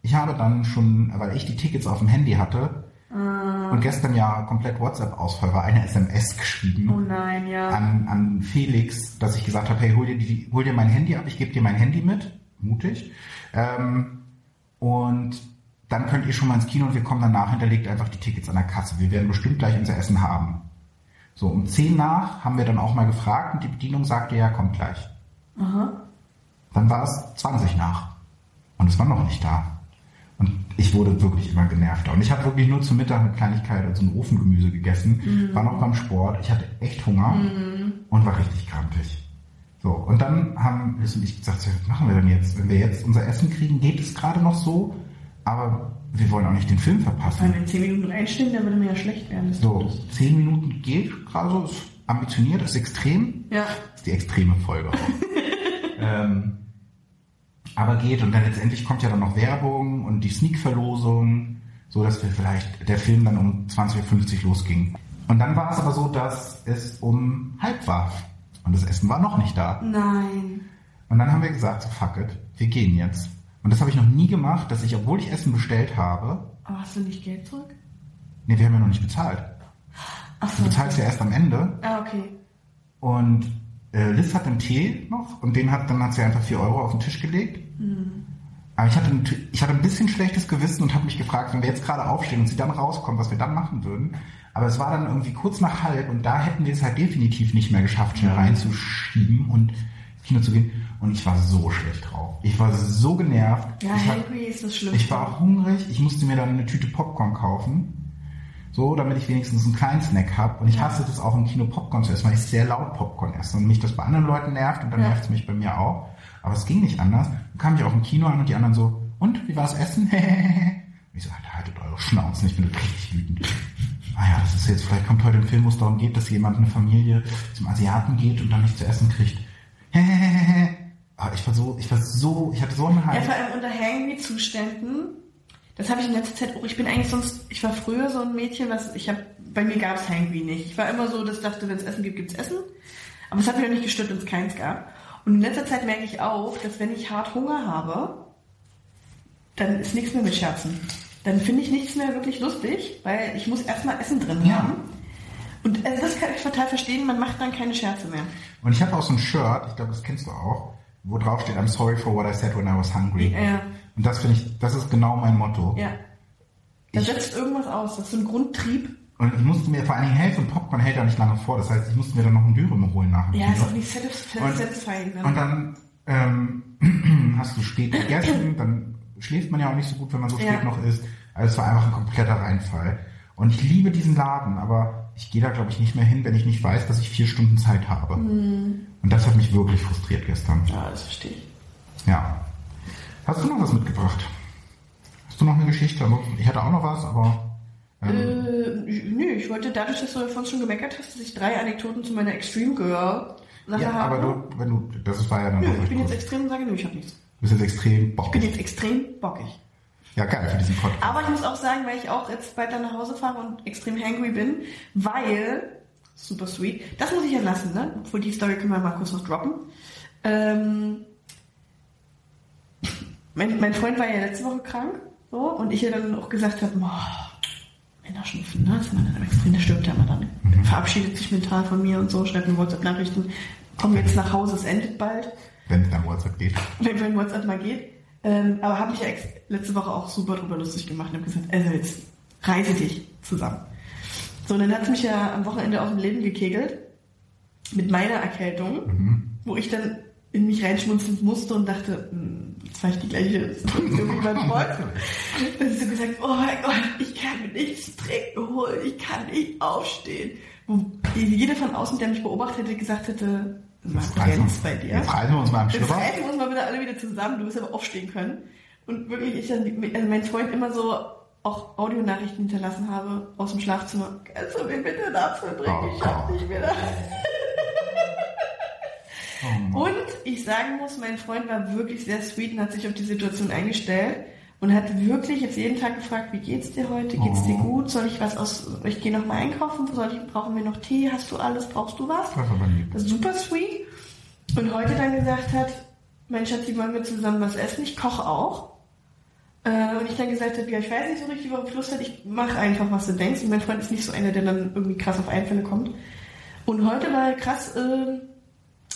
[SPEAKER 1] Ich habe dann schon, weil ich die Tickets auf dem Handy hatte und gestern ja komplett WhatsApp-Ausfall war, eine SMS geschrieben
[SPEAKER 2] Oh nein, ja.
[SPEAKER 1] an, an Felix, dass ich gesagt habe, hey, hol dir, die, hol dir mein Handy ab, ich gebe dir mein Handy mit. Mutig. Ähm, und dann könnt ihr schon mal ins Kino und wir kommen danach, hinterlegt einfach die Tickets an der Kasse. Wir werden bestimmt gleich unser Essen haben. So, um 10 nach haben wir dann auch mal gefragt und die Bedienung sagte, ja, kommt gleich. Dann war es 20 nach. Und es war noch nicht da. Und ich wurde wirklich immer genervter. Und ich habe wirklich nur zum Mittag eine Kleinigkeit, also ein Ofengemüse gegessen, war noch beim Sport. Ich hatte echt Hunger und war richtig krampfig. So, und dann haben Liz und ich gesagt, was machen wir denn jetzt? Wenn wir jetzt unser Essen kriegen, geht es gerade noch so, aber wir wollen auch nicht den Film verpassen.
[SPEAKER 2] Wenn wir 10 Minuten reinstehen, dann würde mir ja schlecht werden.
[SPEAKER 1] So, 10 Minuten geht gerade so, ist ambitioniert, ist extrem.
[SPEAKER 2] Ja.
[SPEAKER 1] Das ist die extreme Folge auch. ähm, aber geht und dann letztendlich kommt ja dann noch Werbung und die Sneak-Verlosung, so dass wir vielleicht der Film dann um 20.50 Uhr losging. Und dann war es aber so, dass es um halb war und das Essen war noch nicht da.
[SPEAKER 2] Nein.
[SPEAKER 1] Und dann haben wir gesagt, so fuck it, wir gehen jetzt. Und das habe ich noch nie gemacht, dass ich, obwohl ich Essen bestellt habe,
[SPEAKER 2] Aber hast du nicht Geld zurück?
[SPEAKER 1] nee, wir haben ja noch nicht bezahlt.
[SPEAKER 2] Ach
[SPEAKER 1] Du bezahlst ja erst am Ende
[SPEAKER 2] Ah, okay.
[SPEAKER 1] Und äh, Liz hat einen Tee noch und den hat dann hat sie einfach 4 Euro auf den Tisch gelegt. Aber ich hatte, ein, ich hatte ein bisschen schlechtes Gewissen und habe mich gefragt, wenn wir jetzt gerade aufstehen und sie dann rauskommen, was wir dann machen würden. Aber es war dann irgendwie kurz nach halb und da hätten wir es halt definitiv nicht mehr geschafft, schnell reinzuschieben und ins Kino zu gehen. Und ich war so schlecht drauf. Ich war so genervt.
[SPEAKER 2] Ja,
[SPEAKER 1] ich war,
[SPEAKER 2] ist das Schlimmste.
[SPEAKER 1] ich war hungrig, ich musste mir dann eine Tüte Popcorn kaufen. So, damit ich wenigstens einen kleinen Snack habe. Und ich hasse das auch im Kino Popcorn zu essen, weil ich sehr laut Popcorn esse und mich das bei anderen Leuten nervt und dann
[SPEAKER 2] Ja.
[SPEAKER 1] nervt es mich bei mir auch. Aber es ging nicht anders. Dann kam ich auch im Kino an und die anderen so, und, wie war's Essen? und ich so, Alter, haltet eure Schnauzen, ich bin richtig wütend. Ah ja, das ist jetzt, vielleicht kommt heute ein Film, wo es darum geht, dass jemand, eine Familie zum Asiaten geht und dann nichts zu essen kriegt. Aber ich war so, ich war so, ich hatte so einen
[SPEAKER 2] Ja,
[SPEAKER 1] Hype.
[SPEAKER 2] vor allem unter Hangry-Zuständen. Das habe ich in letzter Zeit auch. Ich bin eigentlich sonst, ich war früher so ein Mädchen, was ich habe, bei mir gab es Hangry nicht. Ich war immer so, dass ich dachte, wenn es Essen gibt, gibt's Essen. Aber es hat mich auch nicht gestört, wenn es keins gab. Und in letzter Zeit merke ich auch, dass wenn ich hart Hunger habe, dann ist nichts mehr mit Scherzen. Dann finde ich nichts mehr wirklich lustig, weil ich muss erstmal Essen drin
[SPEAKER 1] Ja.
[SPEAKER 2] haben. Und also das kann ich total verstehen, man macht dann keine Scherze mehr.
[SPEAKER 1] Und ich habe auch so ein Shirt, ich glaube, das kennst du auch, wo drauf steht, I'm sorry for what I said when I was hungry.
[SPEAKER 2] Ja.
[SPEAKER 1] Und das finde ich, das ist genau mein Motto.
[SPEAKER 2] Ja. Da setzt irgendwas aus, das ist so ein Grundtrieb.
[SPEAKER 1] Und ich musste mir vor allen Dingen helfen, und Popcorn hält ja nicht lange vor. Das heißt, ich musste mir dann noch ein Dürüm holen nach dem
[SPEAKER 2] Ja, ist auch nicht satisf-
[SPEAKER 1] Und-
[SPEAKER 2] satisfying. ne?
[SPEAKER 1] Und dann ähm, hast du spät gegessen, dann schläft man ja auch nicht so gut, wenn man so spät
[SPEAKER 2] Ja.
[SPEAKER 1] noch isst. Also es war einfach ein kompletter Reinfall. Und ich liebe diesen Laden, aber ich gehe da, glaube ich, nicht mehr hin, wenn ich nicht weiß, dass ich vier Stunden Zeit habe.
[SPEAKER 2] Hm.
[SPEAKER 1] Und das hat mich wirklich frustriert gestern.
[SPEAKER 2] Ja, das verstehe ich.
[SPEAKER 1] Ja. Hast du noch was mitgebracht? Hast du noch eine Geschichte? Ich hatte auch noch was, aber... Ähm,
[SPEAKER 2] Äh, nö, ich wollte dadurch, dass du davon schon gemeckert hast, dass ich drei Anekdoten zu meiner Extreme Girl Sache
[SPEAKER 1] ja,
[SPEAKER 2] habe.
[SPEAKER 1] aber du, wenn du, das war ja dann
[SPEAKER 2] nö, ich bin jetzt
[SPEAKER 1] gut.
[SPEAKER 2] extrem und sage, nö, ich habe nichts.
[SPEAKER 1] Du bist jetzt extrem
[SPEAKER 2] Ich bin
[SPEAKER 1] bockig.
[SPEAKER 2] jetzt extrem bockig.
[SPEAKER 1] Ja, geil für diesen Podcast.
[SPEAKER 2] Aber ich muss auch sagen, weil ich auch jetzt bald dann nach Hause fahre und extrem hangry bin, weil, super sweet, das muss ich ja lassen, ne? Obwohl die Story können wir mal kurz noch droppen. Ähm, mein, mein Freund war ja letzte Woche krank, so, und ich ja dann auch gesagt habe, boah, Männerschnupfen, ne? Das ist dann extrem, der stirbt ja immer dann.
[SPEAKER 1] Mhm.
[SPEAKER 2] Verabschiedet sich mental von mir und so, schreibt mir WhatsApp-Nachrichten, komm jetzt nach Hause, es endet bald
[SPEAKER 1] Wenn es nach WhatsApp geht.
[SPEAKER 2] wenn, wenn WhatsApp mal geht. Ähm, aber habe mich ja letzte Woche auch super drüber lustig gemacht und habe gesagt, also jetzt reise dich zusammen. So, und dann hat es mich ja am Wochenende aus dem Leben gekegelt mit meiner Erkältung, wo ich dann in mich reinschmunzeln musste und dachte, hm, jetzt war ich die gleiche Situation wie mein Freund. Dann hast du gesagt, oh mein Gott, ich kann mir nichts trinken holen, ich kann nicht aufstehen. Wo jeder von außen, der mich beobachtet hätte, gesagt hätte, was brennt's bei dir?
[SPEAKER 1] Jetzt reißen wir uns mal am
[SPEAKER 2] Jetzt
[SPEAKER 1] Schlüpper.
[SPEAKER 2] reißen wir uns mal wieder alle wieder zusammen, du wirst aber aufstehen können. Und wirklich, ich dann, also mein Freund immer so auch Audionachrichten hinterlassen habe aus dem Schlafzimmer. Kannst du mir bitte einen Apfel bringen?
[SPEAKER 1] Oh
[SPEAKER 2] ich hab nicht mehr.
[SPEAKER 1] Oh.
[SPEAKER 2] Und ich sagen muss, mein Freund war wirklich sehr sweet und hat sich auf die Situation eingestellt und hat wirklich jetzt jeden Tag gefragt, wie geht's dir heute? Geht's dir
[SPEAKER 1] Oh.
[SPEAKER 2] gut? Soll ich was aus, ich gehe noch mal einkaufen? Soll ich, brauchen wir noch Tee? Hast du alles? Brauchst du was?
[SPEAKER 1] Das.
[SPEAKER 2] Das ist super sweet. Und heute dann gesagt hat, mein Schatzi, wollen wir zusammen was essen? Ich koche auch. Äh, und ich dann gesagt habe, ja, ich weiß nicht so richtig, worauf ich Lust hat. Ich mache einfach, was du denkst. Und mein Freund ist nicht so einer, der dann irgendwie krass auf Einfälle kommt. Und heute war krass äh,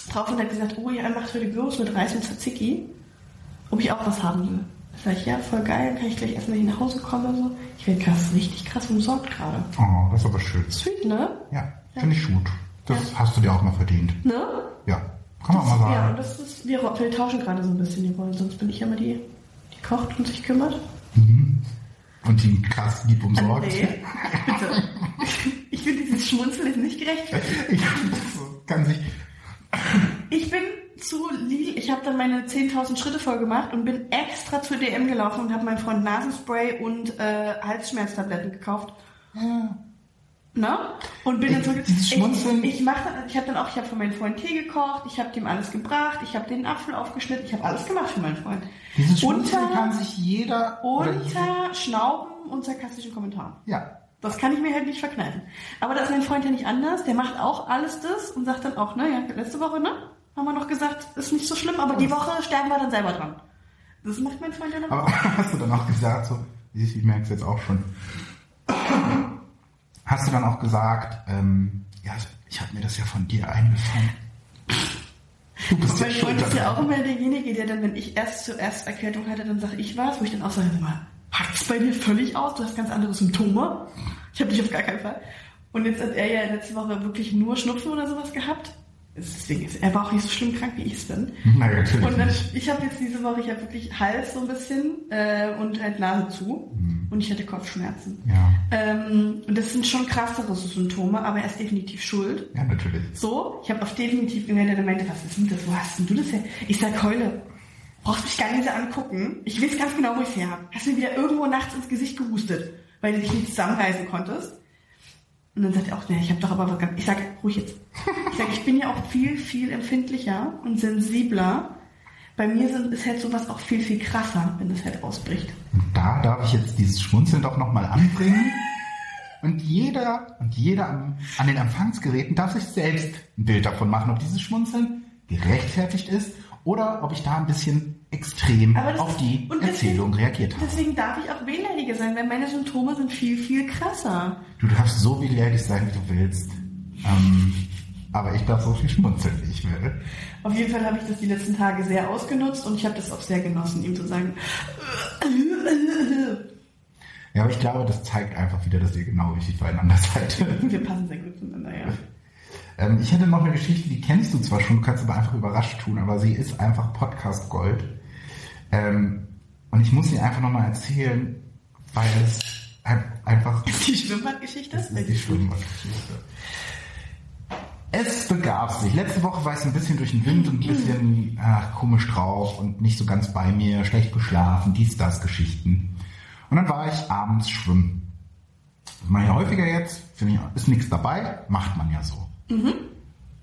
[SPEAKER 2] drauf und hat gesagt, oh ja, er macht heute Gyros mit Reis und Tzatziki. Ob ich auch was haben will. Da sag ich, ja, voll geil, dann kann ich gleich wenn ich nach Hause komme. oder So. Ich werde krass, richtig krass umsorgt gerade.
[SPEAKER 1] Oh, das ist aber schön.
[SPEAKER 2] Sweet, ne?
[SPEAKER 1] Ja, finde ich gut. Das hast du dir auch mal verdient.
[SPEAKER 2] Ne?
[SPEAKER 1] Ja, kann man mal
[SPEAKER 2] Ja, und
[SPEAKER 1] sagen.
[SPEAKER 2] das ist, wir, wir tauschen gerade so ein bisschen die Rollen, sonst bin ich immer die, die kocht und sich kümmert.
[SPEAKER 1] Und die krass lieb umsorgt.
[SPEAKER 2] Nee, bitte. Ich finde dieses Schmunzeln ist nicht gerechtfertigt.
[SPEAKER 1] Ich das kann sich.
[SPEAKER 2] Ich bin zu Lidl, ich habe dann meine 10.000 Schritte voll gemacht und bin extra zur DM gelaufen und habe meinem Freund Nasenspray und äh, Halsschmerztabletten gekauft. Na? Und bin dann so Ich, ich mach ich habe dann auch, ich habe für meinen Freund Tee gekocht, ich habe dem alles gebracht, ich habe den Apfel aufgeschnitten, ich habe alles gemacht für meinen Freund.
[SPEAKER 1] Dieses
[SPEAKER 2] Unter-
[SPEAKER 1] kann sich jeder. oder jede-
[SPEAKER 2] Unter Schnauben und sarkastischen Kommentaren.
[SPEAKER 1] Ja.
[SPEAKER 2] Das kann ich mir halt nicht verkneifen. Aber da ist mein Freund ja nicht anders. Der macht auch alles das und sagt dann auch, ne, ja, letzte Woche, ne? Haben wir noch gesagt, ist nicht so schlimm, aber die Woche sterben wir dann selber dran. Das macht mein Freund ja dann auch.
[SPEAKER 1] Aber hast du dann auch gesagt, so, ich ich merke es jetzt auch schon. Hast du dann auch gesagt, ähm, ja, ich habe mir das ja von dir eingefangen. Du bist
[SPEAKER 2] Mein Freund ist ja auch immer derjenige, der dann, wenn ich erst zuerst Erkältung hatte, dann sage ich was, wo ich dann auch sage, sag mal, hackt's bei dir völlig aus, du hast ganz andere Symptome. Ich habe dich auf gar keinen Fall. Und jetzt hat er ja letzte Woche wirklich nur Schnupfen oder sowas gehabt. Deswegen ist er war auch nicht so schlimm krank, wie ich es bin.
[SPEAKER 1] Nein, natürlich
[SPEAKER 2] Und dann, ich habe jetzt diese Woche, ich habe wirklich Hals so ein bisschen äh, und halt Nase zu und ich hatte Kopfschmerzen.
[SPEAKER 1] Ja,
[SPEAKER 2] Ähm, und das sind schon krassere Symptome, aber er ist definitiv schuld.
[SPEAKER 1] ja, natürlich.
[SPEAKER 2] So, ich habe auf definitiv gemerkt, der meinte, was ist denn das? Wo hast denn du das her? Ich sag, Keule, brauchst mich gar nicht so angucken. Ich weiß ganz genau, wo ich her habe. Hast du mir wieder irgendwo nachts ins Gesicht gehustet, weil du dich nicht zusammenreißen konntest? Und dann sagt er auch, nee, ich habe doch aber was ganz... Ich sag, ruhig jetzt. Ich sag, ich bin ja auch viel, viel empfindlicher und sensibler. Bei mir sind, ist halt sowas auch viel, viel krasser, wenn das halt ausbricht.
[SPEAKER 1] Und da darf ich jetzt dieses Schmunzeln doch nochmal anbringen. Und jeder und jeder am, an den Empfangsgeräten darf sich selbst ein Bild davon machen, ob dieses Schmunzeln gerechtfertigt ist oder ob ich da ein bisschen extrem auf die
[SPEAKER 2] und
[SPEAKER 1] Erzählung
[SPEAKER 2] deswegen-
[SPEAKER 1] reagiert habe.
[SPEAKER 2] Deswegen darf ich auch wehleidiger sein, weil meine Symptome sind viel, viel krasser.
[SPEAKER 1] Du darfst so wehleidig sein, wie du willst. Ähm, aber ich darf so viel schmunzeln, wie ich will.
[SPEAKER 2] Auf jeden Fall habe ich das die letzten Tage sehr ausgenutzt und ich habe das auch sehr genossen, ihm zu sagen,
[SPEAKER 1] Ja, aber ich glaube, das zeigt einfach wieder, dass ihr genau richtig beieinander seid.
[SPEAKER 2] wir passen sehr gut zueinander, ja.
[SPEAKER 1] ähm, ich hätte noch eine Geschichte, die kennst du zwar schon, du kannst aber einfach überrascht tun, aber sie ist einfach Podcast Gold. Ähm, und ich muss sie einfach nochmal erzählen, weil es ein- einfach
[SPEAKER 2] Die Schwimmbadgeschichte?
[SPEAKER 1] Das ist die Schwimmbadgeschichte. Es begab sich. Letzte Woche war ich ein bisschen durch den Wind und ein bisschen ach, komisch drauf und nicht so ganz bei mir, schlecht geschlafen, dies, das, Geschichten. Und dann war ich abends schwimmen. Das mache ich ja häufiger jetzt, finde ich, ist nichts dabei, macht man ja so.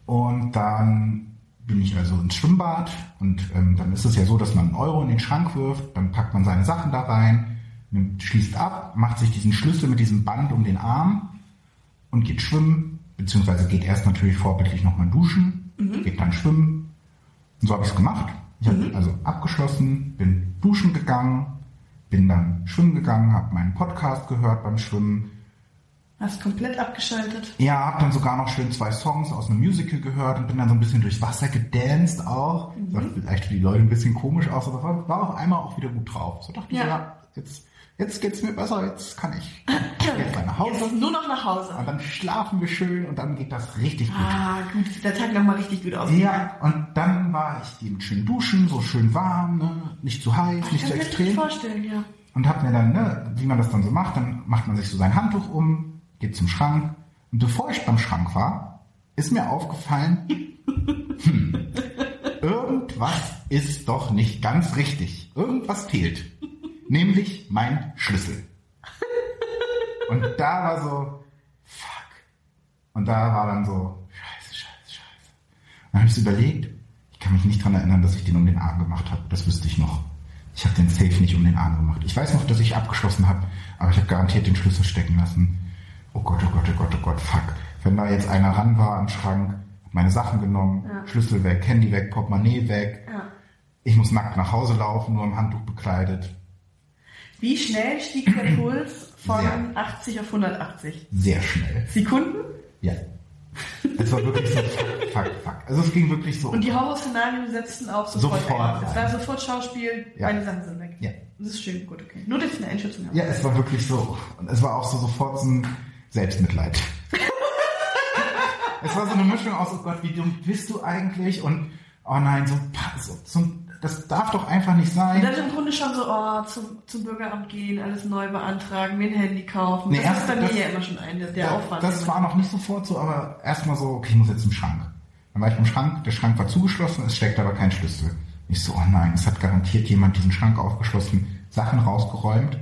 [SPEAKER 1] Und dann bin ich also ins Schwimmbad und ähm, dann ist es ja so, dass man einen Euro in den Schrank wirft, dann packt man seine Sachen da rein, nimmt, schließt ab, macht sich diesen Schlüssel mit diesem Band um den Arm und geht schwimmen, beziehungsweise geht erst natürlich vorbildlich nochmal duschen, geht dann schwimmen. Und so habe ich es gemacht. Ich habe also abgeschlossen, bin duschen gegangen, bin dann schwimmen gegangen, habe meinen Podcast gehört beim Schwimmen,
[SPEAKER 2] Hast komplett abgeschaltet.
[SPEAKER 1] ja, hab dann sogar noch schön zwei Songs aus einem Musical gehört und bin dann so ein bisschen durchs Wasser gedanced auch. Sah vielleicht für die Leute ein bisschen komisch aus, aber war, war auf einmal auch wieder gut drauf. So dachte ich,
[SPEAKER 2] Ja.
[SPEAKER 1] ja, jetzt, jetzt geht's mir besser, jetzt kann ich jetzt mal nach Hause.
[SPEAKER 2] Jetzt nur noch nach Hause.
[SPEAKER 1] Und dann schlafen wir schön und dann geht das richtig gut.
[SPEAKER 2] Ah, gut, der Tag nochmal richtig gut aus.
[SPEAKER 1] Ja, und dann war ich eben schön duschen, so schön warm, ne? nicht zu heiß,
[SPEAKER 2] Ich
[SPEAKER 1] nicht
[SPEAKER 2] kann
[SPEAKER 1] zu
[SPEAKER 2] mir das
[SPEAKER 1] extrem.
[SPEAKER 2] vorstellen, ja.
[SPEAKER 1] Und hab mir dann, ne, wie man das dann so macht, dann macht man sich so sein Handtuch um, geht zum Schrank. Und bevor ich beim Schrank war, ist mir aufgefallen, hm, irgendwas ist doch nicht ganz richtig. Irgendwas fehlt. Nämlich mein Schlüssel. Und da war so, fuck. Und da war dann so, scheiße, scheiße, scheiße. Dann habe ich überlegt, ich kann mich nicht dran erinnern, dass ich den um den Arm gemacht habe. Das wüsste ich noch. Ich habe den Safe nicht um den Arm gemacht. Ich weiß noch, dass ich abgeschlossen habe, aber ich habe garantiert den Schlüssel stecken lassen. Oh Gott, oh Gott, oh Gott, oh Gott, fuck. Wenn da jetzt einer ran war am Schrank, hat meine Sachen genommen,
[SPEAKER 2] Ja.
[SPEAKER 1] Schlüssel weg, Handy weg, Portemonnaie weg.
[SPEAKER 2] ja.
[SPEAKER 1] Ich muss nackt nach Hause laufen, nur im Handtuch bekleidet.
[SPEAKER 2] Wie schnell stieg der Puls von
[SPEAKER 1] Sehr.
[SPEAKER 2] 80 auf 180?
[SPEAKER 1] Sehr schnell.
[SPEAKER 2] Sekunden?
[SPEAKER 1] Ja. Es war wirklich so, fuck, fuck, fuck. Also es ging wirklich so.
[SPEAKER 2] Und die Horrorszenarien setzten auch sofort,
[SPEAKER 1] Sofort
[SPEAKER 2] ein. Es war sofort Schauspiel,
[SPEAKER 1] Ja.
[SPEAKER 2] meine Sachen sind weg.
[SPEAKER 1] Ja.
[SPEAKER 2] Das ist schön, gut, okay. Nur, dass ich eine Einschätzung habe.
[SPEAKER 1] Ja, es war wirklich so. Und es war auch so sofort so ein Selbstmitleid. es war so eine Mischung aus, oh Gott, wie dumm bist du eigentlich? Und oh nein, so, so, so das darf doch einfach nicht
[SPEAKER 2] Und
[SPEAKER 1] sein.
[SPEAKER 2] dann im Grunde schon so, oh, zum, zum Bürgeramt gehen, alles neu beantragen, mir ein Handy kaufen.
[SPEAKER 1] Nee,
[SPEAKER 2] das
[SPEAKER 1] erst-
[SPEAKER 2] ist bei mir
[SPEAKER 1] das-
[SPEAKER 2] ja immer schon ein, der, der Aufwand.
[SPEAKER 1] das war noch nicht sofort so, aber erstmal so, okay, ich muss jetzt zum Schrank. Dann war ich beim Schrank, der Schrank war zugeschlossen, es steckt aber kein Schlüssel. Ich so, oh nein, es hat garantiert jemand diesen Schrank aufgeschlossen, Sachen rausgeräumt.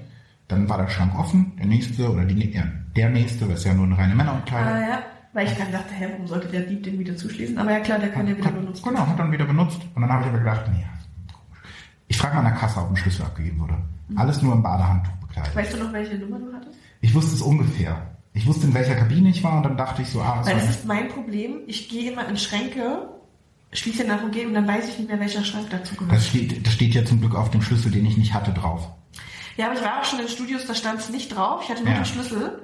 [SPEAKER 1] Dann war der Schrank offen, der nächste oder die, ja, der nächste, das ist ja nur eine reine Männerumkleidung.
[SPEAKER 2] Ah, ja. Weil ich dann dachte, hä, warum sollte der Dieb den wieder zuschließen? Aber ja klar, der kann ja wieder benutzt
[SPEAKER 1] Genau, hat dann wieder benutzt. Und dann habe ich aber gedacht, nee, komisch. Ich frage mal an der Kasse, ob ein Schlüssel abgegeben wurde. Alles nur im Badehandtuch bekleidet.
[SPEAKER 2] Weißt du noch, welche Nummer du hattest?
[SPEAKER 1] Ich wusste es ungefähr. Ich wusste, in welcher Kabine ich war und dann dachte ich so, ah, es
[SPEAKER 2] Weil das ist mein Problem. Ich gehe immer in Schränke, schließe nach und gehe und dann weiß ich nicht mehr, welcher Schrank dazu gehört.
[SPEAKER 1] das, steht, das steht ja zum Glück auf dem Schlüssel, den ich nicht hatte, drauf.
[SPEAKER 2] Ja, aber ich war auch schon in Studios, da stand es nicht drauf. Ich hatte nur
[SPEAKER 1] Ja.
[SPEAKER 2] den Schlüssel.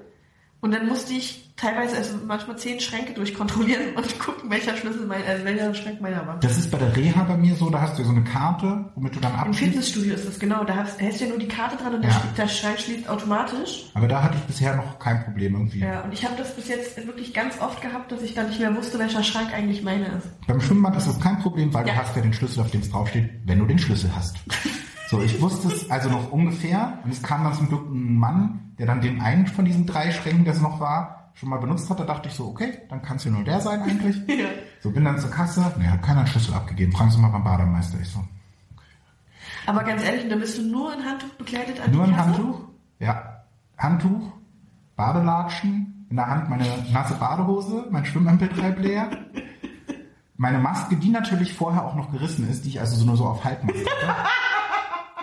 [SPEAKER 2] Und dann musste ich teilweise, also manchmal zehn Schränke durchkontrollieren und gucken, welcher Schlüssel mein, also welcher Schrank meiner war.
[SPEAKER 1] Das ist bei der Reha bei mir so, da hast du ja so eine Karte, womit du dann
[SPEAKER 2] Im
[SPEAKER 1] abschließt.
[SPEAKER 2] Fitnessstudio ist das genau. Da hast, hältst du ja nur die Karte dran und der,
[SPEAKER 1] Ja.
[SPEAKER 2] der Schrank schließt automatisch.
[SPEAKER 1] Aber da hatte ich bisher noch kein Problem irgendwie.
[SPEAKER 2] Ja, und ich habe das bis jetzt wirklich ganz oft gehabt, dass ich dann nicht mehr wusste, welcher Schrank eigentlich meine ist.
[SPEAKER 1] Beim Schwimmbad ist das kein Problem, weil
[SPEAKER 2] Ja.
[SPEAKER 1] du hast ja den Schlüssel, auf dem es draufsteht, wenn du den Schlüssel hast. So, ich wusste es also noch ungefähr und es kam dann zum Glück ein Mann, der dann den einen von diesen drei Schränken, der es noch war, schon mal benutzt hat. Da dachte ich so, okay, dann kann es ja nur der sein eigentlich.
[SPEAKER 2] Ja.
[SPEAKER 1] So, bin dann zur Kasse, ne, hat keiner einen Schlüssel abgegeben. Fragen Sie mal beim Bademeister. Ich so,
[SPEAKER 2] Aber ganz ehrlich, da bist du nur in Handtuch bekleidet an
[SPEAKER 1] nur
[SPEAKER 2] Kasse?
[SPEAKER 1] Handtuch? Ja, Handtuch, Badelatschen, in der Hand meine nasse Badehose, mein Schwimmempeltreib leer. Meine Maske, die natürlich vorher auch noch gerissen ist, die ich also so nur so auf Halbmast hatte.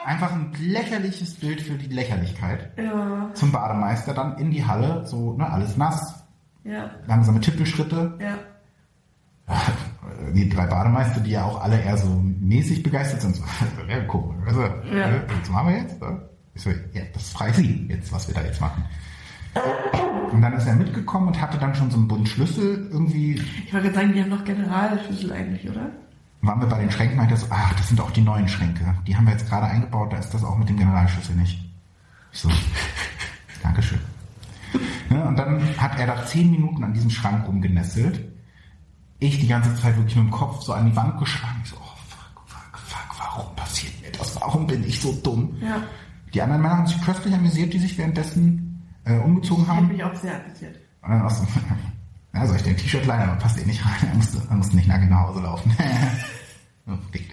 [SPEAKER 1] Einfach ein lächerliches Bild für die Lächerlichkeit.
[SPEAKER 2] Ja,
[SPEAKER 1] Zum Bademeister, dann in die Halle, so, ne, alles nass,
[SPEAKER 2] ja,
[SPEAKER 1] langsame Tippelschritte.
[SPEAKER 2] ja.
[SPEAKER 1] die drei Bademeister, die ja auch alle eher so mäßig begeistert sind, so, ja, guck, also,
[SPEAKER 2] Ja.
[SPEAKER 1] äh, was machen wir jetzt? ne? Ich so, ja, das frage Sie jetzt, was wir da jetzt machen. Und dann ist er mitgekommen und hatte dann schon so einen bunten Schlüssel irgendwie
[SPEAKER 2] Ich wollte gerade sagen, die haben doch Generalschlüssel eigentlich, oder?
[SPEAKER 1] Waren wir bei den Schränken, meinte er so, ach, das sind auch die neuen Schränke. Die haben wir jetzt gerade eingebaut, da ist das auch mit dem Generalschlüssel nicht. Ich so, Dankeschön. Ja, und dann hat er da zehn Minuten an diesem Schrank rumgenesselt. Ich die ganze Zeit wirklich mit dem Kopf so an die Wand geschlagen. Ich so, oh fuck, fuck, fuck, warum passiert mir das? Warum bin ich so dumm?
[SPEAKER 2] Ja.
[SPEAKER 1] Die anderen Männer haben sich köstlich amüsiert, die sich währenddessen äh, umgezogen
[SPEAKER 2] Ich habe
[SPEAKER 1] haben.
[SPEAKER 2] mich auch sehr amüsiert.
[SPEAKER 1] So, ja, soll ich den T-Shirt leihen, aber passt eh nicht rein. Er musste, er musste nicht nackig nach Hause laufen. Oh, dich.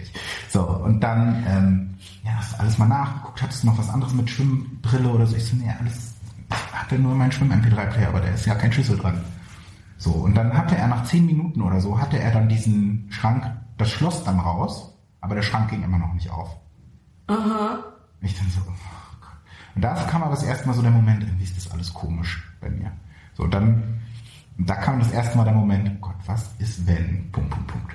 [SPEAKER 1] So, und dann, ähm, ja, hast du alles mal nachgeguckt, hattest du noch was anderes mit Schwimmbrille oder so? Ich so, nee, alles, ich hatte nur meinen Schwimm-MP3-Player, aber da ist ja kein Schlüssel dran. So, und dann hatte er nach zehn Minuten oder so, hatte er dann diesen Schrank, das Schloss dann raus, aber der Schrank ging immer noch nicht auf.
[SPEAKER 2] Aha.
[SPEAKER 1] Ich dann so, oh Gott. Und da kam aber das erste Mal so der Moment, irgendwie ist das alles komisch bei mir. So, und dann, und da kam das erste Mal der Moment, oh Gott, was ist wenn? Punkt, Punkt, Punkt.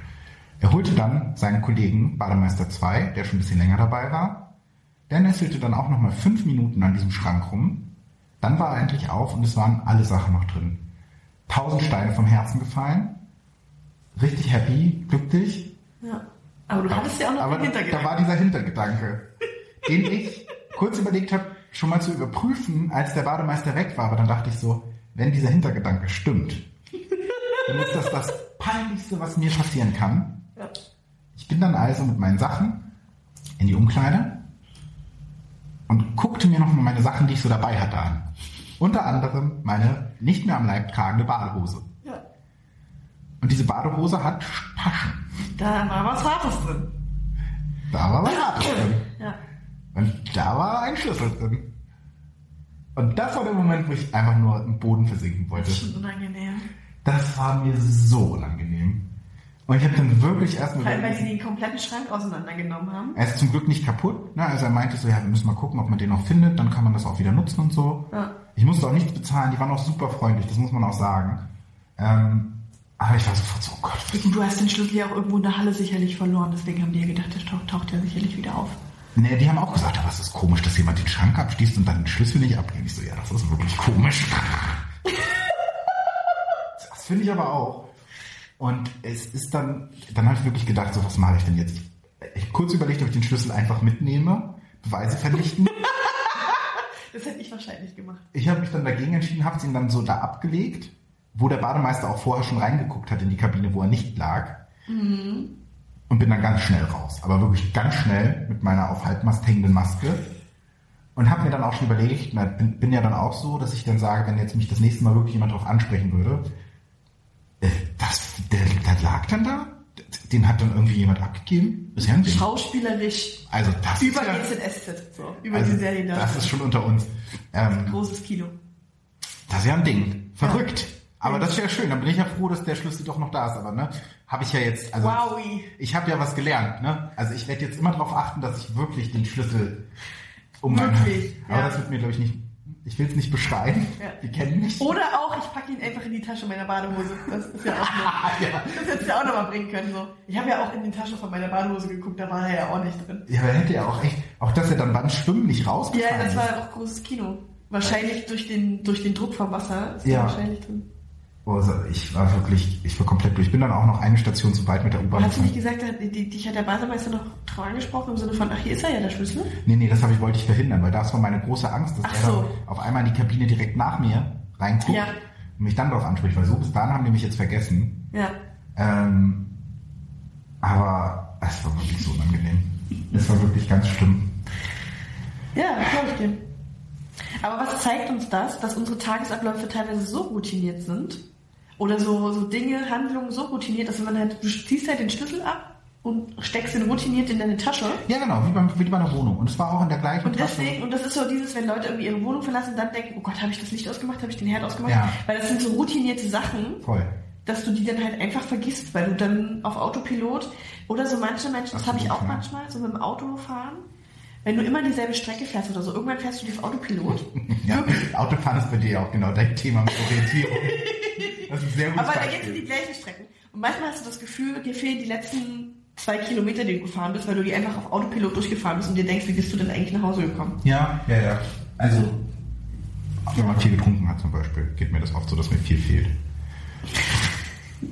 [SPEAKER 1] Er holte dann seinen Kollegen, Bademeister 2, der schon ein bisschen länger dabei war. Der nesselte dann auch nochmal fünf Minuten an diesem Schrank rum. Dann war er endlich auf und es waren alle Sachen noch drin. Tausend Steine vom Herzen gefallen. Richtig happy, glücklich.
[SPEAKER 2] Ja. Aber du hattest ja auch noch
[SPEAKER 1] Aber
[SPEAKER 2] den Hintergedanken.
[SPEAKER 1] da war dieser Hintergedanke, den ich kurz überlegt habe, schon mal zu überprüfen, als der Bademeister weg war. Aber dann dachte ich so, wenn dieser Hintergedanke stimmt, dann ist das das Peinlichste, was mir passieren kann. Ich bin dann also mit meinen Sachen in die Umkleide und guckte mir nochmal meine Sachen, die ich so dabei hatte, an. Unter anderem meine nicht mehr am Leib tragende Badehose.
[SPEAKER 2] ja.
[SPEAKER 1] Und diese Badehose hat Taschen.
[SPEAKER 2] Da war was Hartes drin.
[SPEAKER 1] Da war was Hartes drin.
[SPEAKER 2] Ja.
[SPEAKER 1] Und da war ein Schlüssel drin. Und das war der Moment, wo ich einfach nur im Boden versinken wollte.
[SPEAKER 2] Schon unangenehm.
[SPEAKER 1] Das war mir so unangenehm. Und ich habe dann wirklich erstmal
[SPEAKER 2] Vor allem, weil sie den kompletten Schrank auseinandergenommen haben.
[SPEAKER 1] Er ist zum Glück nicht kaputt. Ne? Also er meinte so, ja, wir müssen mal gucken, ob man den noch findet. Dann kann man das auch wieder nutzen und so.
[SPEAKER 2] Ja.
[SPEAKER 1] Ich musste auch nichts bezahlen. Die waren auch super freundlich. Das muss man auch sagen. Ähm, aber ich war sofort so, oh Gott.
[SPEAKER 2] Und du hast den Schlüssel ja auch irgendwo in der Halle sicherlich verloren. Deswegen haben die ja gedacht, der taucht ja sicherlich wieder auf.
[SPEAKER 1] Nee, die haben auch gesagt, aber es ist komisch, dass jemand den Schrank abschließt und dann den Schlüssel nicht abgibt. Ich so, ja, das ist wirklich komisch. das finde ich aber auch. Und es ist dann, dann habe ich wirklich gedacht, so, was mache ich denn jetzt? Ich, kurz überlegt, ob ich den Schlüssel einfach mitnehme, Beweise vernichten.
[SPEAKER 2] Das hätte ich wahrscheinlich gemacht.
[SPEAKER 1] Ich habe mich dann dagegen entschieden, habe ihn dann so da abgelegt, wo der Bademeister auch vorher schon reingeguckt hat in die Kabine, wo er nicht lag. Und bin dann ganz schnell raus. Aber wirklich ganz schnell mit meiner auf Halbmast hängenden Maske. Und habe mir dann auch schon überlegt, na, bin, bin ja dann auch so, dass ich dann sage, wenn jetzt mich das nächste Mal wirklich jemand darauf ansprechen würde, äh, das, der, der lag dann da? Den hat dann irgendwie jemand abgegeben? Ist ja ein Ding.
[SPEAKER 2] Schauspielerisch.
[SPEAKER 1] Also das
[SPEAKER 2] Über
[SPEAKER 1] ist ja,
[SPEAKER 2] GZSZ. So. Über
[SPEAKER 1] also,
[SPEAKER 2] die Serie da.
[SPEAKER 1] das ist schon unter uns. Ähm,
[SPEAKER 2] Großes Kino.
[SPEAKER 1] Das ist ja ein Ding. Verrückt. Aber das ist ja schön. Dann bin ich ja froh, dass der Schlüssel doch noch da ist. Aber ne, habe ich ja jetzt. Also,
[SPEAKER 2] Wowi.
[SPEAKER 1] Ich habe ja was gelernt. Ne? Also ich werde jetzt immer darauf achten, dass ich wirklich den Schlüssel um meine-
[SPEAKER 2] Wirklich,
[SPEAKER 1] Aber
[SPEAKER 2] ja.
[SPEAKER 1] das wird mir, glaube ich, nicht. Ich will es nicht beschreiben.
[SPEAKER 2] Ja.
[SPEAKER 1] Die kennen mich.
[SPEAKER 2] Oder auch, ich packe ihn einfach in die Tasche meiner Badehose. Das ist ja auch noch,
[SPEAKER 1] ja.
[SPEAKER 2] das hättest du ja auch noch mal bringen können. So. Ich habe ja auch in die Tasche von meiner Badehose geguckt, da war er ja auch nicht drin.
[SPEAKER 1] ja, aber hätte ja auch echt. Auch dass er dann beim Schwimmen nicht
[SPEAKER 2] Ja,
[SPEAKER 1] rausgefallen
[SPEAKER 2] das
[SPEAKER 1] ist.
[SPEAKER 2] war auch großes Kino. Wahrscheinlich durch den, durch den Druck vom Wasser ist
[SPEAKER 1] Ja.
[SPEAKER 2] wahrscheinlich drin.
[SPEAKER 1] Also ich war wirklich, ich war komplett durch. Ich bin dann auch noch eine Station zu weit mit der U-Bahn
[SPEAKER 2] Hast du nicht gesagt, dich hat der Bademeister noch drauf angesprochen im Sinne von, ach, hier ist er ja der Schlüssel?
[SPEAKER 1] Nee, nee, das habe ich, wollte ich verhindern, weil das war meine große Angst, dass
[SPEAKER 2] Ach
[SPEAKER 1] er
[SPEAKER 2] so.
[SPEAKER 1] auf einmal in die Kabine direkt nach mir reinguckt
[SPEAKER 2] Ja.
[SPEAKER 1] und mich dann darauf anspricht, weil so bis dahin haben die mich jetzt vergessen.
[SPEAKER 2] Ja.
[SPEAKER 1] Ähm, aber es war wirklich so unangenehm. Es war wirklich ganz schlimm.
[SPEAKER 2] Ja, glaube ich dir. Aber was zeigt uns das, dass unsere Tagesabläufe teilweise so routiniert sind? Oder so, so Dinge, Handlungen so routiniert, dass man halt, du ziehst halt den Schlüssel ab und steckst ihn routiniert in deine Tasche.
[SPEAKER 1] Ja, genau, wie, beim, wie bei einer Wohnung. Und es war auch in der gleichen
[SPEAKER 2] Und
[SPEAKER 1] Tasche.
[SPEAKER 2] deswegen, und das ist so dieses, wenn Leute irgendwie ihre Wohnung verlassen, dann denken, oh Gott, habe ich das Licht ausgemacht, habe ich den Herd ausgemacht?
[SPEAKER 1] Ja.
[SPEAKER 2] Weil das sind so routinierte Sachen,
[SPEAKER 1] Voll.
[SPEAKER 2] dass du die dann halt einfach vergisst, weil du dann auf Autopilot oder so manche Menschen, das habe ich auch
[SPEAKER 1] ja.
[SPEAKER 2] manchmal, so mit dem Auto fahren, wenn du immer dieselbe Strecke fährst oder so, irgendwann fährst du die auf Autopilot.
[SPEAKER 1] Ja, Autofahren ist bei dir auch genau dein Thema mit Orientierung. Das ist sehr gutes
[SPEAKER 2] Aber da geht es die gleichen Strecken. Und manchmal hast du das Gefühl, dir fehlen die letzten zwei Kilometer, die du gefahren bist, weil du die einfach auf Autopilot durchgefahren bist und dir denkst, wie bist du denn eigentlich nach Hause gekommen?
[SPEAKER 1] Ja, ja, ja. Also, wenn man viel getrunken hat zum Beispiel, geht mir das oft so, dass mir viel fehlt.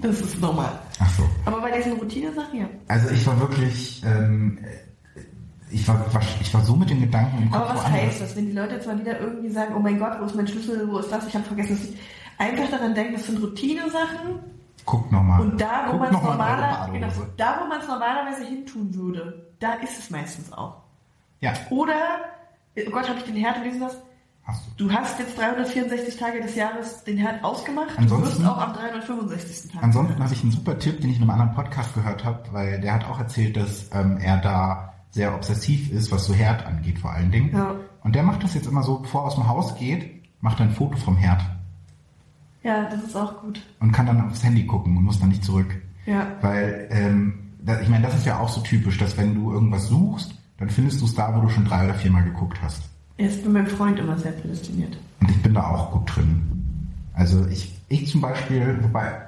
[SPEAKER 2] Das ist normal.
[SPEAKER 1] Ach so.
[SPEAKER 2] Aber bei diesen Routine-Sachen, ja.
[SPEAKER 1] Also ich war wirklich, ähm, ich war, ich war so mit den Gedanken im Kopf.
[SPEAKER 2] Aber was
[SPEAKER 1] woanders.
[SPEAKER 2] heißt das, wenn die Leute jetzt mal wieder irgendwie sagen, oh mein Gott, wo ist mein Schlüssel, wo ist das, ich habe vergessen, dass ich einfach daran denken, das sind Routine-Sachen
[SPEAKER 1] Guck nochmal.
[SPEAKER 2] und da, wo man es normaler, genau, da, wo man es normalerweise hintun würde, da ist es meistens auch.
[SPEAKER 1] Ja,
[SPEAKER 2] Oder, oh Gott, habe ich den Herd und diesen was?
[SPEAKER 1] hast du.
[SPEAKER 2] Du hast jetzt 364 Tage des Jahres den Herd ausgemacht,
[SPEAKER 1] Ansonsten-
[SPEAKER 2] du wirst auch am 365. Tag.
[SPEAKER 1] Ansonsten habe ich einen super Tipp, den ich in einem anderen Podcast gehört habe, weil der hat auch erzählt, dass ähm, er da sehr obsessiv ist, was so Herd angeht vor allen Dingen.
[SPEAKER 2] Ja.
[SPEAKER 1] Und der macht das jetzt immer so, bevor er aus dem Haus geht, macht er ein Foto vom Herd
[SPEAKER 2] Ja, das ist auch gut.
[SPEAKER 1] und kann dann aufs Handy gucken und muss dann nicht zurück.
[SPEAKER 2] Ja.
[SPEAKER 1] Weil, ähm, da, ich meine, das ist ja auch so typisch, dass wenn du irgendwas suchst, dann findest du es da, wo du schon drei oder viermal geguckt hast.
[SPEAKER 2] Er ist bei meinem Freund immer sehr prädestiniert.
[SPEAKER 1] Und ich bin da auch gut drin. Also ich, ich zum Beispiel, wobei,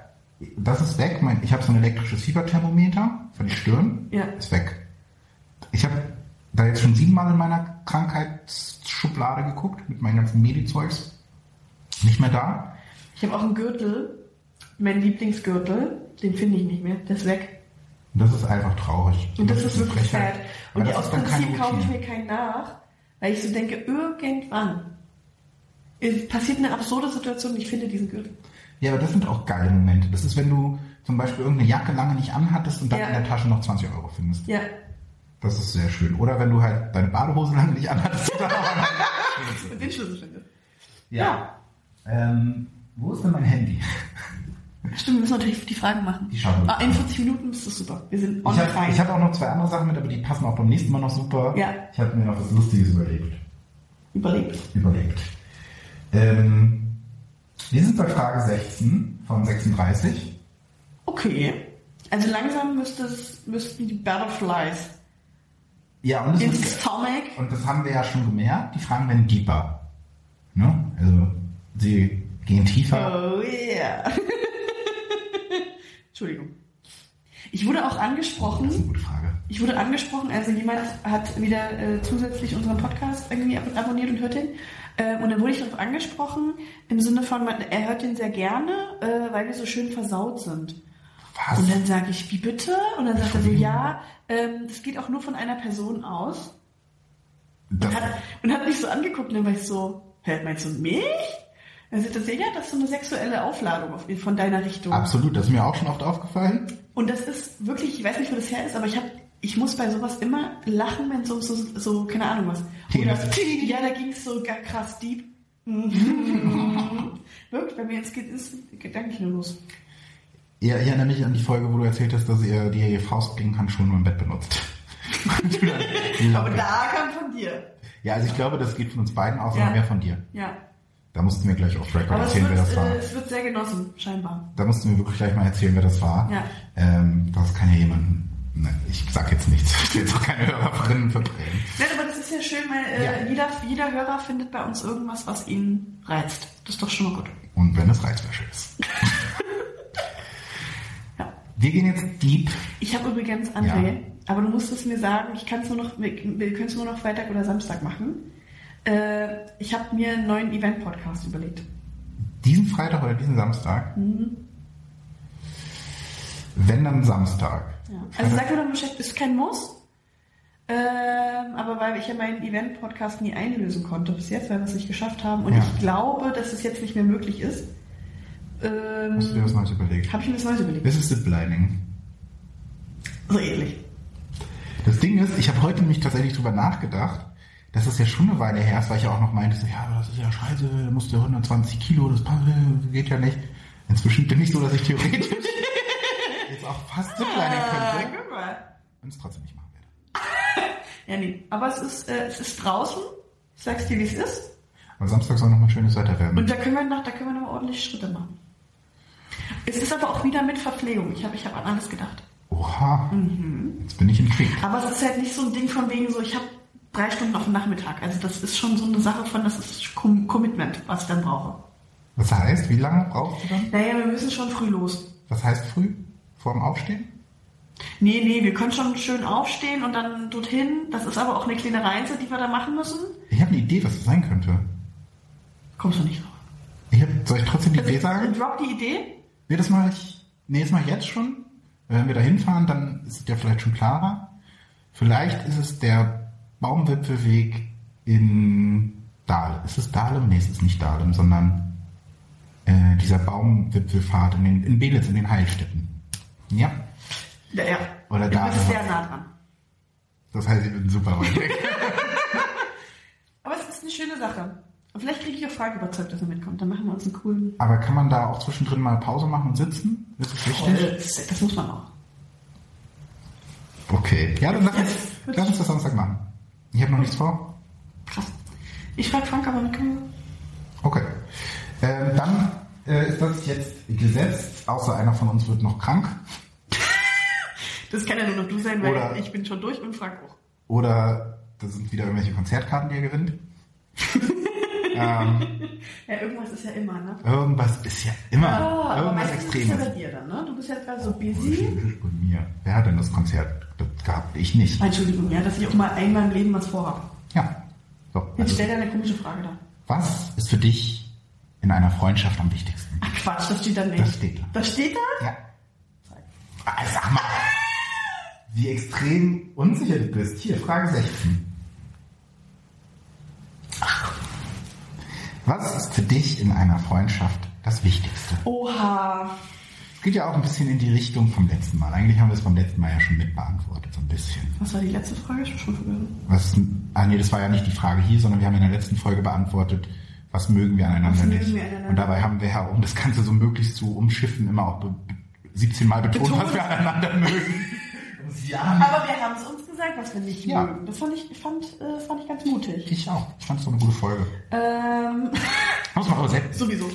[SPEAKER 1] das ist weg. Mein, ich habe so ein elektrisches Fieberthermometer für die Stirn.
[SPEAKER 2] Ja.
[SPEAKER 1] Ist weg. Ich habe da jetzt schon siebenmal in meiner Krankheitsschublade geguckt, mit meinen ganzen Medizeugs. Nicht mehr da.
[SPEAKER 2] Ich habe auch einen Gürtel, mein Lieblingsgürtel, den finde ich nicht mehr, der ist weg.
[SPEAKER 1] Und das ist einfach traurig.
[SPEAKER 2] Und das ist
[SPEAKER 1] eine
[SPEAKER 2] wirklich sad.
[SPEAKER 1] Weil
[SPEAKER 2] Und
[SPEAKER 1] das
[SPEAKER 2] aus
[SPEAKER 1] ist
[SPEAKER 2] Prinzip kaufe ich mir keinen nach, weil ich so denke, irgendwann passiert eine absurde Situation ich finde diesen Gürtel.
[SPEAKER 1] Ja, aber das sind auch geile Momente. Das ist, wenn du zum Beispiel irgendeine Jacke lange nicht anhattest und dann
[SPEAKER 2] Ja.
[SPEAKER 1] in der Tasche noch 20 Euro findest.
[SPEAKER 2] Ja,
[SPEAKER 1] Das ist sehr schön. Oder wenn du halt deine Badehose lange nicht anhattest.
[SPEAKER 2] den Schlüssel finde.
[SPEAKER 1] ja. Ähm, wo ist denn mein Handy?
[SPEAKER 2] Stimmt, wir müssen natürlich die Fragen machen.
[SPEAKER 1] Die schauen wir
[SPEAKER 2] Ah, in 40 Minuten ist das super. Wir sind on
[SPEAKER 1] Ich hab auch noch zwei andere Sachen mit, aber die passen auch beim nächsten Mal noch super.
[SPEAKER 2] Ja.
[SPEAKER 1] Ich habe mir noch was Lustiges überlegt.
[SPEAKER 2] Überlebt.
[SPEAKER 1] überlegt. Ähm, wir sind bei Frage 16 von 36.
[SPEAKER 2] Okay. Also langsam müsste es, müssten die Butterflies
[SPEAKER 1] Ja, und das,
[SPEAKER 2] ins
[SPEAKER 1] ist,
[SPEAKER 2] Stomach.
[SPEAKER 1] und das haben wir ja schon gemerkt. Die Fragen werden deeper. Ne? Also, sie gehen tiefer.
[SPEAKER 2] Oh yeah. Entschuldigung. Ich wurde auch
[SPEAKER 1] Das
[SPEAKER 2] angesprochen.
[SPEAKER 1] ist eine gute Frage.
[SPEAKER 2] Ich wurde angesprochen, also jemand hat wieder äh, zusätzlich unseren Podcast irgendwie ab abonniert und hört den. Äh, und dann wurde ich darauf angesprochen, im Sinne von, man, er hört den sehr gerne, äh, weil wir so schön versaut sind.
[SPEAKER 1] Was?
[SPEAKER 2] Und dann sage ich, wie bitte? Und dann sagt er so, ja, ähm, das geht auch nur von einer Person aus.
[SPEAKER 1] Das,
[SPEAKER 2] Und hat, und hat mich so angeguckt und dann war ich so, hä, meinst du mich? Dann er so, ja, das ist so eine sexuelle Aufladung auf, von deiner Richtung.
[SPEAKER 1] absolut, das ist mir auch schon oft aufgefallen.
[SPEAKER 2] Und das ist wirklich, ich weiß nicht, wo das her ist, aber ich habe, ich muss bei sowas immer lachen, wenn so, so, so keine Ahnung was. Oder, ja, da ging es so krass deep. Wirklich, bei mir jetzt geht es gedanklich nur los.
[SPEAKER 1] Ja, ich erinnere mich an die Folge, wo du erzählt hast, dass ihr die Faust gegen Handschuhe im Bett benutzt.
[SPEAKER 2] Aber da kam von dir.
[SPEAKER 1] Ja, also ich glaube, das geht von uns beiden aus,
[SPEAKER 2] Ja.
[SPEAKER 1] aber mehr von dir.
[SPEAKER 2] Ja.
[SPEAKER 1] Da musst du mir gleich auf Record erzählen,
[SPEAKER 2] wird,
[SPEAKER 1] wer das war.
[SPEAKER 2] äh, es wird sehr genossen, scheinbar.
[SPEAKER 1] Da musst du mir wirklich gleich mal erzählen, wer das war.
[SPEAKER 2] Ja.
[SPEAKER 1] Ähm, das kann ja jemanden. Nein, ich sag jetzt nichts. Ich will jetzt auch keine Hörerinnen verbrennen.
[SPEAKER 2] Nein, aber das ist ja schön, weil äh,
[SPEAKER 1] Ja.
[SPEAKER 2] jeder, jeder Hörer findet bei uns irgendwas, was ihn reizt. Das ist doch schon mal gut.
[SPEAKER 1] Und wenn es Reizwäsche ist. Wir gehen jetzt deep.
[SPEAKER 2] Ich habe übrigens, André,
[SPEAKER 1] Ja.
[SPEAKER 2] aber du musst es mir sagen, ich kann es nur noch, wir, wir können es nur noch Freitag oder Samstag machen. Äh, ich habe mir einen neuen Event-Podcast überlegt.
[SPEAKER 1] Diesen Freitag oder diesen Samstag?
[SPEAKER 2] Mhm.
[SPEAKER 1] Wenn dann Samstag.
[SPEAKER 2] Ja. Also sag mir doch Bescheid, ist kein Muss. Ähm, aber weil ich ja meinen Event-Podcast nie einlösen konnte bis jetzt, weil wir es nicht geschafft haben. Und
[SPEAKER 1] Ja.
[SPEAKER 2] ich glaube, dass es jetzt nicht mehr möglich ist. Ähm,
[SPEAKER 1] Hast du dir was Neues überlegt?
[SPEAKER 2] habe ich mir das Neues überlegt.
[SPEAKER 1] Das ist Ziplining.
[SPEAKER 2] So ähnlich.
[SPEAKER 1] Das Ding ist, ich habe heute nämlich tatsächlich drüber nachgedacht, dass das ja schon eine Weile her ist, weil ich ja auch noch meinte, ja, aber das ist ja scheiße, da musst du 120 Kilo, das geht ja nicht. Inzwischen bin ich so, dass ich theoretisch jetzt auch fast Ziplining
[SPEAKER 2] Ah,
[SPEAKER 1] könnte
[SPEAKER 2] guck mal.
[SPEAKER 1] und es trotzdem nicht machen werde.
[SPEAKER 2] Ja, nee. Aber es ist, äh, es ist draußen. Ich sag's dir, wie es ist.
[SPEAKER 1] Aber Samstag soll nochmal schönes Wetter werden.
[SPEAKER 2] Und da können wir noch, da können wir noch ordentlich Schritte machen. Es ist aber auch wieder mit Verpflegung. Ich habe ich hab an alles gedacht.
[SPEAKER 1] Oha,
[SPEAKER 2] Mhm.
[SPEAKER 1] jetzt bin ich intrigued.
[SPEAKER 2] Aber es ist halt nicht so ein Ding von wegen so, ich habe drei Stunden auf dem Nachmittag. Also das ist schon so eine Sache von, das ist Com Commitment, was ich dann brauche.
[SPEAKER 1] Was heißt, wie lange brauchst du dann?
[SPEAKER 2] Naja, wir müssen schon früh los.
[SPEAKER 1] Was heißt früh? vor dem Aufstehen?
[SPEAKER 2] Nee, nee, wir können schon schön aufstehen und dann dorthin. Das ist aber auch eine kleine Reise, die wir da machen müssen.
[SPEAKER 1] Ich habe eine Idee, was das sein könnte.
[SPEAKER 2] Kommst du nicht drauf?
[SPEAKER 1] Ich hab, soll ich trotzdem die Idee sagen?
[SPEAKER 2] Drop die Idee?
[SPEAKER 1] Nee, das mache ich. Nee, das mache ich jetzt schon. Wenn wir da hinfahren, dann ist es ja vielleicht schon klarer. Vielleicht ist es der Baumwipfelweg in Dahlem. Ist es Dahlem? Nee, es ist nicht Dahlem, sondern äh, dieser Baumwipfelpfad in, den, in Belitz, in den Heilstätten. Ja.
[SPEAKER 2] Ja, ja.
[SPEAKER 1] Oder
[SPEAKER 2] du
[SPEAKER 1] da.
[SPEAKER 2] bist sehr nah dran.
[SPEAKER 1] Das heißt, ich bin super weit weg.
[SPEAKER 2] Aber es ist eine schöne Sache. Und vielleicht kriege ich auch Frage überzeugt, dass er mitkommt. Dann machen wir uns einen coolen.
[SPEAKER 1] Aber kann man da auch zwischendrin mal Pause machen und sitzen? Ist das wichtig?
[SPEAKER 2] Das, das muss man auch.
[SPEAKER 1] Okay. Ja, dann lass uns, lass uns das Samstag machen. Ich habe noch nichts vor.
[SPEAKER 2] Krass. Ich frage Frank, aber mitkommen.
[SPEAKER 1] Okay. Ähm, dann äh, ist das jetzt gesetzt, außer einer von uns wird noch krank.
[SPEAKER 2] Das kann ja nur noch du sein, weil
[SPEAKER 1] Oder-
[SPEAKER 2] ich bin schon durch und Frank auch.
[SPEAKER 1] Oder das sind wieder irgendwelche Konzertkarten, die er gewinnt. ähm,
[SPEAKER 2] Ja, irgendwas ist ja immer, ne?
[SPEAKER 1] irgendwas ist ja immer.
[SPEAKER 2] Aber
[SPEAKER 1] irgendwas
[SPEAKER 2] meistens ist es ja
[SPEAKER 1] Extremes.
[SPEAKER 2] bei dir dann, ne? Du bist jetzt gerade so busy.
[SPEAKER 1] Und mir. Wer hat denn das Konzert gehabt? Ich nicht.
[SPEAKER 2] Entschuldigung, ja, dass ich auch mal einmal im Leben was vorhabe.
[SPEAKER 1] Ja. So,
[SPEAKER 2] Jetzt
[SPEAKER 1] also,
[SPEAKER 2] stell dir eine komische Frage da.
[SPEAKER 1] was ist für dich in einer Freundschaft am wichtigsten?
[SPEAKER 2] Ach Quatsch, das steht da nicht.
[SPEAKER 1] Das steht da.
[SPEAKER 2] Das steht da?
[SPEAKER 1] Ja. Ah, Sag mal, wie extrem unsicher du bist. Hier, Frage 16. Was ist für dich in einer Freundschaft das Wichtigste?
[SPEAKER 2] Oha.
[SPEAKER 1] Es geht ja auch ein bisschen in die Richtung vom letzten Mal. Eigentlich haben wir es beim letzten Mal ja schon mit beantwortet, so ein bisschen.
[SPEAKER 2] Was war die letzte Frage? Ich schon vergessen.
[SPEAKER 1] Was, ah nee, das war ja nicht die Frage hier, sondern wir haben in der letzten Folge beantwortet, was mögen wir aneinander
[SPEAKER 2] Was mögen
[SPEAKER 1] nicht.
[SPEAKER 2] wir aneinander?
[SPEAKER 1] Und dabei haben wir ja, um das Ganze so möglichst zu umschiffen, immer auch be- be- 17 Mal betont,
[SPEAKER 2] Betont.
[SPEAKER 1] was wir aneinander mögen. ja,
[SPEAKER 2] Aber wir haben es uns gesagt, was wir nicht
[SPEAKER 1] Ja.
[SPEAKER 2] mögen. Das fand ich, fand, äh, fand ich ganz mutig.
[SPEAKER 1] ich auch. Ich fand es so eine gute Folge.
[SPEAKER 2] Ähm,
[SPEAKER 1] Muss man aber selbst.
[SPEAKER 2] sowieso.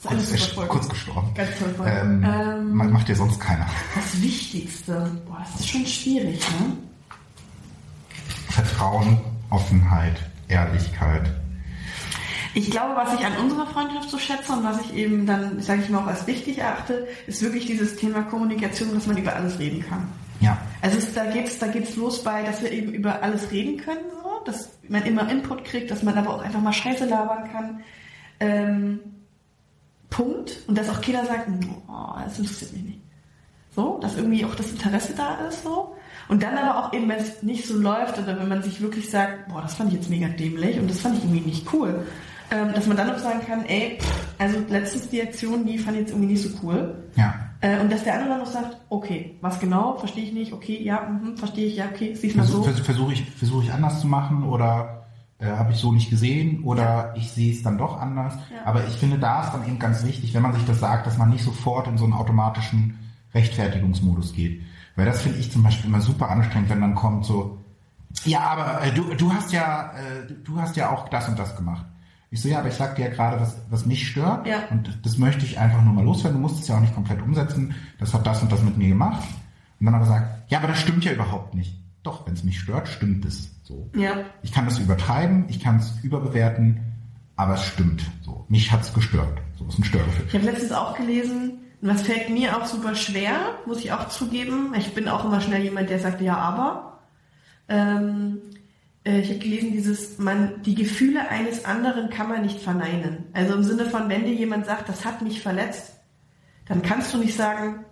[SPEAKER 2] Das ist eine
[SPEAKER 1] Kurz,
[SPEAKER 2] super
[SPEAKER 1] kurz gestorben.
[SPEAKER 2] Ganz Folge.
[SPEAKER 1] Ähm,
[SPEAKER 2] Ähm,
[SPEAKER 1] ma- macht ja sonst keiner.
[SPEAKER 2] Das Wichtigste. Boah, das ist schon schwierig, ne?
[SPEAKER 1] Vertrauen, Offenheit, Ehrlichkeit.
[SPEAKER 2] Ich glaube, was ich an unserer Freundschaft so schätze und was ich eben dann, sage ich mal, auch als wichtig erachte, ist wirklich dieses Thema Kommunikation, dass man über alles reden kann.
[SPEAKER 1] Ja.
[SPEAKER 2] Also es, da geht's, da geht's los bei, dass wir eben über alles reden können, so, dass man immer Input kriegt, dass man aber auch einfach mal Scheiße labern kann. Ähm, Punkt. Und dass auch keiner sagt, oh, das interessiert mich nicht. So, dass irgendwie auch das Interesse da ist, so. Und dann aber auch eben, wenn es nicht so läuft oder wenn man sich wirklich sagt, boah, das fand ich jetzt mega dämlich und das fand ich irgendwie nicht cool, ähm, dass man dann auch sagen kann, ey, pff, also letztens die Aktion, die fand ich jetzt irgendwie nicht so cool.
[SPEAKER 1] Ja.
[SPEAKER 2] Äh, und dass der andere dann noch sagt, okay, was genau, verstehe ich nicht, okay, ja, mhm, verstehe ich, ja, okay, siehst mal
[SPEAKER 1] Versuche
[SPEAKER 2] so.
[SPEAKER 1] vers versuch ich, versuch ich anders zu machen oder äh, habe ich so nicht gesehen oder ich sehe es dann doch anders.
[SPEAKER 2] Ja.
[SPEAKER 1] Aber ich finde, da ist dann eben ganz wichtig, wenn man sich das sagt, dass man nicht sofort in so einen automatischen Rechtfertigungsmodus geht. Weil das finde ich zum Beispiel immer super anstrengend, wenn dann kommt so, ja, aber äh, du, du hast ja, äh, du hast ja auch das und das gemacht. Ich so, ja, aber ich sag dir ja gerade, was, was mich stört.
[SPEAKER 2] Ja.
[SPEAKER 1] Und das möchte ich einfach nur mal loswerden. Du musst es ja auch nicht komplett umsetzen. Das hat das und das mit mir gemacht. Und dann aber sagt, ja, aber das stimmt ja überhaupt nicht. Doch, wenn es mich stört, stimmt es. So.
[SPEAKER 2] Ja,
[SPEAKER 1] Ich kann das übertreiben, ich kann es überbewerten, aber es stimmt. So. Mich hat's gestört. So ist ein Störgefühl.
[SPEAKER 2] ich habe letztens auch gelesen, und was fällt mir auch super schwer, muss ich auch zugeben. Ich bin auch immer schnell jemand, der sagt, ja, aber. Ähm, äh, ich habe gelesen, dieses, man, die Gefühle eines anderen kann man nicht verneinen. Also im Sinne von, wenn dir jemand sagt, das hat mich verletzt, dann kannst du nicht sagen,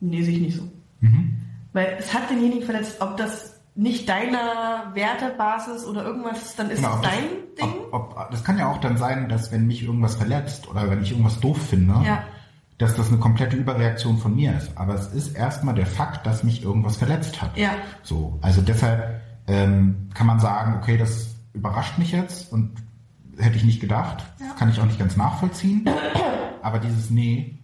[SPEAKER 2] nee, sehe ich nicht so.
[SPEAKER 1] Mhm.
[SPEAKER 2] Weil es hat denjenigen verletzt, ob das nicht deiner Wertebasis oder irgendwas, dann ist
[SPEAKER 1] Genau,
[SPEAKER 2] es
[SPEAKER 1] ob das-
[SPEAKER 2] dein Ding.
[SPEAKER 1] Ob, ob, das kann ja auch dann sein, dass wenn mich irgendwas verletzt oder wenn ich irgendwas doof finde,
[SPEAKER 2] Ja.
[SPEAKER 1] dass das eine komplette Überreaktion von mir ist. Aber es ist erstmal der Fakt, dass mich irgendwas verletzt hat.
[SPEAKER 2] Ja.
[SPEAKER 1] So, also deshalb ähm, kann man sagen, okay, das überrascht mich jetzt und hätte ich nicht gedacht.
[SPEAKER 2] Ja.
[SPEAKER 1] Kann ich auch nicht ganz nachvollziehen. Aber dieses Nee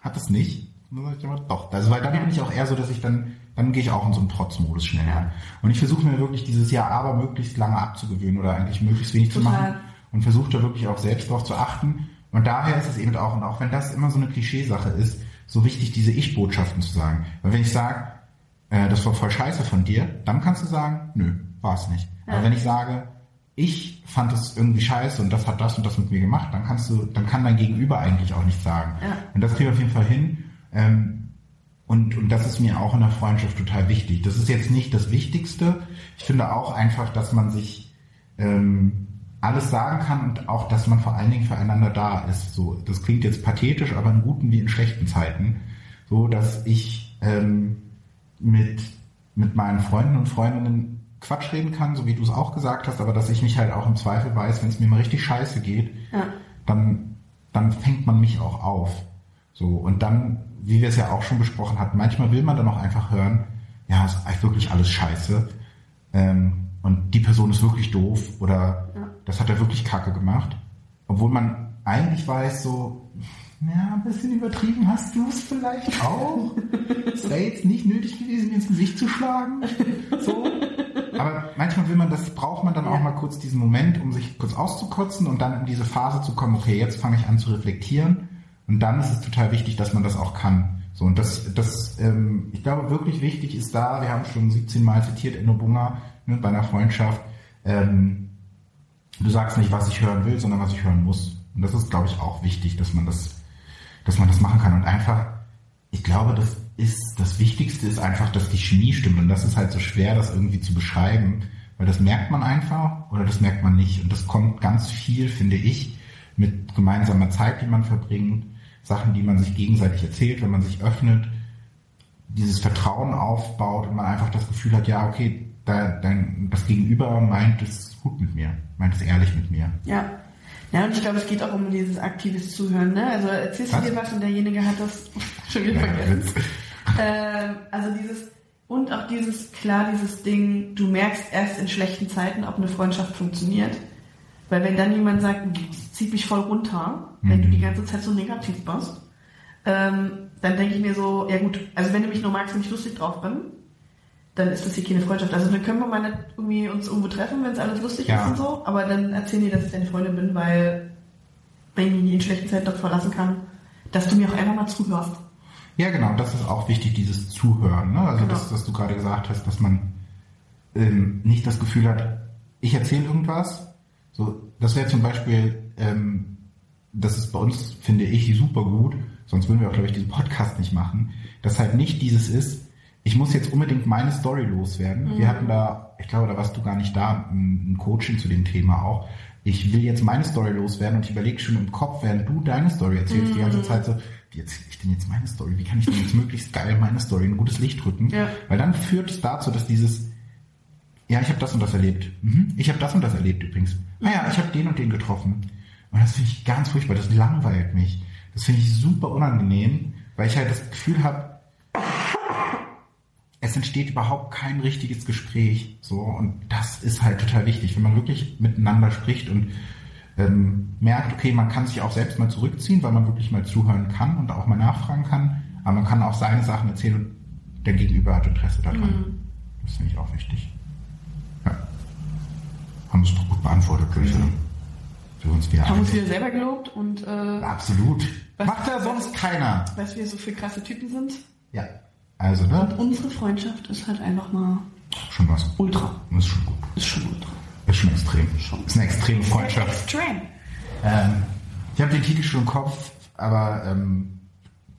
[SPEAKER 1] hat es nicht. Dann sag ich immer, doch. Also, weil dann bin ich auch eher so, dass ich dann, dann gehe ich auch in so einen Trotzmodus schnell rein. Und ich versuche mir wirklich dieses Ja, aber möglichst lange abzugewöhnen oder eigentlich möglichst wenig zu
[SPEAKER 2] Total.
[SPEAKER 1] machen und versuche da wirklich auch selbst drauf zu achten. Und daher ist es eben auch, und auch wenn das immer so eine Klischeesache ist, so wichtig, diese Ich-Botschaften zu sagen. Weil wenn ich sage, äh, das war voll scheiße von dir, dann kannst du sagen, nö, war es nicht.
[SPEAKER 2] Ja.
[SPEAKER 1] Aber wenn ich sage, ich fand es irgendwie scheiße und das hat das und das mit mir gemacht, dann kannst du, dann kann dein Gegenüber eigentlich auch nichts sagen.
[SPEAKER 2] Ja.
[SPEAKER 1] Und das kriegen wir auf jeden Fall hin. Ähm, Und, und das ist mir auch in der Freundschaft total wichtig. Das ist jetzt nicht das Wichtigste. Ich finde auch einfach, dass man sich ähm, alles sagen kann und auch, dass man vor allen Dingen füreinander da ist. So, das klingt jetzt pathetisch, aber in guten wie in schlechten Zeiten. So, dass ich ähm, mit, mit meinen Freunden und Freundinnen Quatsch reden kann, so wie du es auch gesagt hast, aber dass ich mich halt auch im Zweifel weiß, wenn es mir mal richtig scheiße geht, ja. dann, dann fängt man mich auch auf. So, und dann, wie wir es ja auch schon besprochen hatten, manchmal will man dann auch einfach hören, ja, ist eigentlich wirklich alles scheiße. Ähm, und die Person ist wirklich doof oder ja. das hat er wirklich kacke gemacht. Obwohl man eigentlich weiß, so, ja, ein bisschen übertrieben hast du es vielleicht auch. Es wäre jetzt nicht nötig gewesen, mir ins Gesicht zu schlagen. So. Aber manchmal will man das, braucht man dann ja. auch mal kurz diesen Moment, um sich kurz auszukotzen und dann in diese Phase zu kommen, okay, jetzt fange ich an zu reflektieren. Und dann ist es total wichtig, dass man das auch kann. So, und das, das, ähm, ich glaube, wirklich wichtig ist da, wir haben schon 17 Mal zitiert, Enno Bunga, ne, bei einer Freundschaft, ähm, du sagst nicht, was ich hören will, sondern was ich hören muss. Und das ist, glaube ich, auch wichtig, dass man das, dass man das machen kann. Und einfach, ich glaube, das ist, das Wichtigste ist einfach, dass die Chemie stimmt. Und das ist halt so schwer, das irgendwie zu beschreiben, weil das merkt man einfach oder das merkt man nicht. Und das kommt ganz viel, finde ich, mit gemeinsamer Zeit, die man verbringt, Sachen, die man sich gegenseitig erzählt, wenn man sich öffnet, dieses Vertrauen aufbaut und man einfach das Gefühl hat, ja, okay, da, dein, das Gegenüber meint es gut mit mir, meint es ehrlich mit mir.
[SPEAKER 2] Ja. Ja, und ich glaube, es geht auch um dieses aktives Zuhören. Ne? Also erzählst du dir was und derjenige hat das schon wieder vergessen. äh, also dieses, und auch dieses, klar, dieses Ding, du merkst erst in schlechten Zeiten, ob eine Freundschaft funktioniert. Weil wenn dann jemand sagt, zieht mich voll runter, mhm. wenn du die ganze Zeit so negativ bist, ähm, dann denke ich mir so, ja gut, also wenn du mich nur magst und ich lustig drauf bin, dann ist das hier keine Freundschaft. Also dann können wir mal nicht irgendwie uns irgendwo treffen, wenn es alles lustig ja. ist und so, aber dann erzähl dir, dass ich deine Freundin bin, weil wenn ich mich in schlechten Zeiten doch verlassen kann, dass du mir auch einfach mal zuhörst.
[SPEAKER 1] Ja, genau, das ist auch wichtig, dieses Zuhören. Ne? Also, genau. das, was du gerade gesagt hast, dass man ähm, nicht das Gefühl hat, ich erzähle irgendwas. So, das wäre zum Beispiel, ähm, das ist bei uns, finde ich, super gut, sonst würden wir auch, glaube ich, diesen Podcast nicht machen, dass halt nicht dieses ist, ich muss jetzt unbedingt meine Story loswerden. Mhm. Wir hatten da, ich glaube, da warst du gar nicht da, ein Coaching zu dem Thema auch. Ich will jetzt meine Story loswerden und ich überlege schon im Kopf, während du deine Story erzählst, mhm. die ganze mhm. Zeit so, wie erzähle ich denn jetzt meine Story? Wie kann ich denn jetzt möglichst geil meine Story in ein gutes Licht drücken? Ja. Weil dann führt es dazu, dass dieses, ja, ich habe das und das erlebt. Mhm. Ich habe das und das erlebt übrigens. Naja, ah ich habe den und den getroffen. Und das finde ich ganz furchtbar, das langweilt mich. Das finde ich super unangenehm, weil ich halt das Gefühl habe, es entsteht überhaupt kein richtiges Gespräch. So, und das ist halt total wichtig, wenn man wirklich miteinander spricht und ähm, merkt, okay, man kann sich auch selbst mal zurückziehen, weil man wirklich mal zuhören kann und auch mal nachfragen kann. Aber man kann auch seine Sachen erzählen und der Gegenüber hat Interesse daran. Mhm. Das finde ich auch wichtig. Ja. Haben es doch gut beantwortet, würde ich sagen.
[SPEAKER 2] Für uns wieder Haben uns wieder selber gelobt und äh,
[SPEAKER 1] Absolut. Macht ja sonst keiner.
[SPEAKER 2] Du, wir so viele krasse Typen sind?
[SPEAKER 1] Ja. Also, ne?
[SPEAKER 2] Und unsere Freundschaft ist halt einfach mal
[SPEAKER 1] schon was.
[SPEAKER 2] Ultra.
[SPEAKER 1] Ist schon gut.
[SPEAKER 2] Ist schon ultra.
[SPEAKER 1] Ist schon extrem. Schon. Ist eine extreme Freundschaft.
[SPEAKER 2] Extrem.
[SPEAKER 1] Ähm, ich habe den Titel schon im Kopf, aber ähm,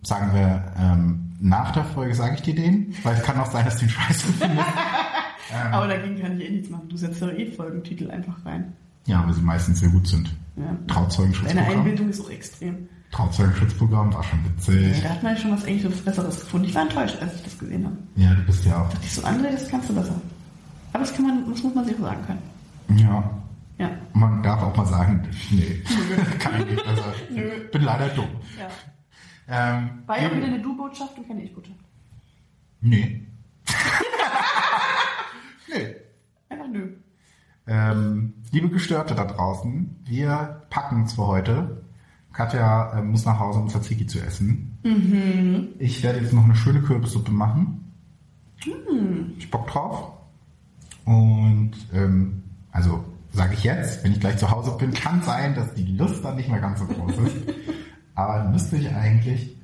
[SPEAKER 1] sagen wir, ähm, nach der Folge sage ich dir den, weil es kann auch sein, dass du den scheiße findest.
[SPEAKER 2] aber dagegen kann ich eh nichts machen. Du setzt doch eh Folgentitel einfach rein.
[SPEAKER 1] Ja, weil sie meistens sehr gut sind. Ja. Trauzeugenschutzprogramm.
[SPEAKER 2] Deine Einbildung ist auch extrem.
[SPEAKER 1] Trauzeugenschutzprogramm war schon witzig.
[SPEAKER 2] Ja, da hat man ja schon was eigentlich Besseres gefunden. Ich war enttäuscht, als ich das gesehen habe.
[SPEAKER 1] Ja, du bist ja auch.
[SPEAKER 2] Da dachte ich so, André, das kannst du besser. Aber das kann man, das muss man sich sagen können.
[SPEAKER 1] Ja.
[SPEAKER 2] Ja.
[SPEAKER 1] Man darf auch mal sagen, nee, kann ich nicht besser. Nö. Bin leider dumm.
[SPEAKER 2] Ja. Ähm, War ja wieder eine Du-Botschaft und keine Ich-Botschaft.
[SPEAKER 1] Nee. nee.
[SPEAKER 2] Einfach nö.
[SPEAKER 1] Ähm, liebe Gestörte da draußen, wir packen zwar heute. Katja äh, muss nach Hause, um Tzatziki zu essen. Mhm. Ich werde jetzt noch eine schöne Kürbissuppe machen. Mhm. Ich Bock drauf. Und ähm, also sage ich jetzt, wenn ich gleich zu Hause bin, kann sein, dass die Lust dann nicht mehr ganz so groß ist. Aber müsste ich eigentlich.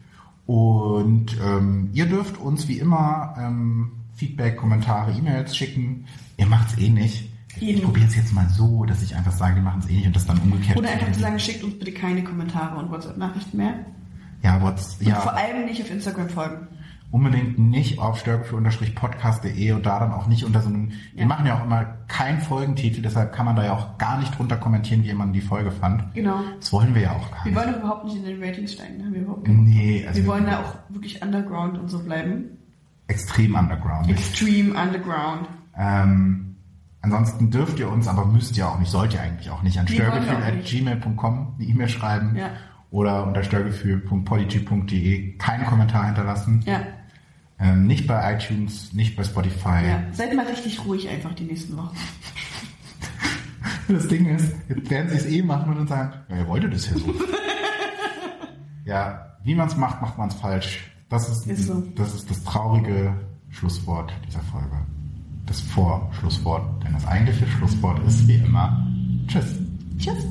[SPEAKER 1] Und ähm, ihr dürft uns wie immer ähm, Feedback, Kommentare, E-Mails schicken. Ihr macht's eh nicht. Ich probiere es jetzt mal so, dass ich einfach sage, wir machen es eh nicht und das dann umgekehrt.
[SPEAKER 2] Oder einfach zu sagen, schickt uns bitte keine Kommentare und WhatsApp-Nachrichten mehr.
[SPEAKER 1] Ja, What's,
[SPEAKER 2] ja. Und vor allem nicht auf Instagram folgen.
[SPEAKER 1] unbedingt nicht auf störgefühl-podcast.de und da dann auch nicht unter so einem,
[SPEAKER 2] Ja.
[SPEAKER 1] wir machen ja auch immer keinen Folgentitel, deshalb kann man da ja auch gar nicht drunter kommentieren, wie man die Folge fand.
[SPEAKER 2] Genau.
[SPEAKER 1] Das wollen wir ja auch gar
[SPEAKER 2] Wir
[SPEAKER 1] nicht.
[SPEAKER 2] wollen überhaupt nicht in den Ratings steigen, haben wir überhaupt keinen
[SPEAKER 1] Nee, also
[SPEAKER 2] Wir wollen da auch wirklich underground und so bleiben.
[SPEAKER 1] extrem underground.
[SPEAKER 2] Extreme underground.
[SPEAKER 1] Ähm, ansonsten dürft ihr uns, aber müsst ihr auch nicht, sollt ihr eigentlich auch nicht, an störgefühl.gmail.com eine E-Mail schreiben
[SPEAKER 2] Ja.
[SPEAKER 1] oder unter störgefühl.polyg.de keinen Kommentar hinterlassen.
[SPEAKER 2] Ja.
[SPEAKER 1] Ähm, nicht bei iTunes, nicht bei Spotify.
[SPEAKER 2] ja. Seid mal richtig ruhig einfach die nächsten Wochen.
[SPEAKER 1] Das Ding ist, jetzt werden sie es eh machen und dann sagen, ja, ihr wolltet es ja so. ja, wie man es macht, macht man es falsch. Das ist,
[SPEAKER 2] Ist so.
[SPEAKER 1] das ist das traurige Schlusswort dieser Folge. Das Vorschlusswort. Denn das eigentliche Schlusswort ist wie immer Tschüss.
[SPEAKER 2] Tschüss.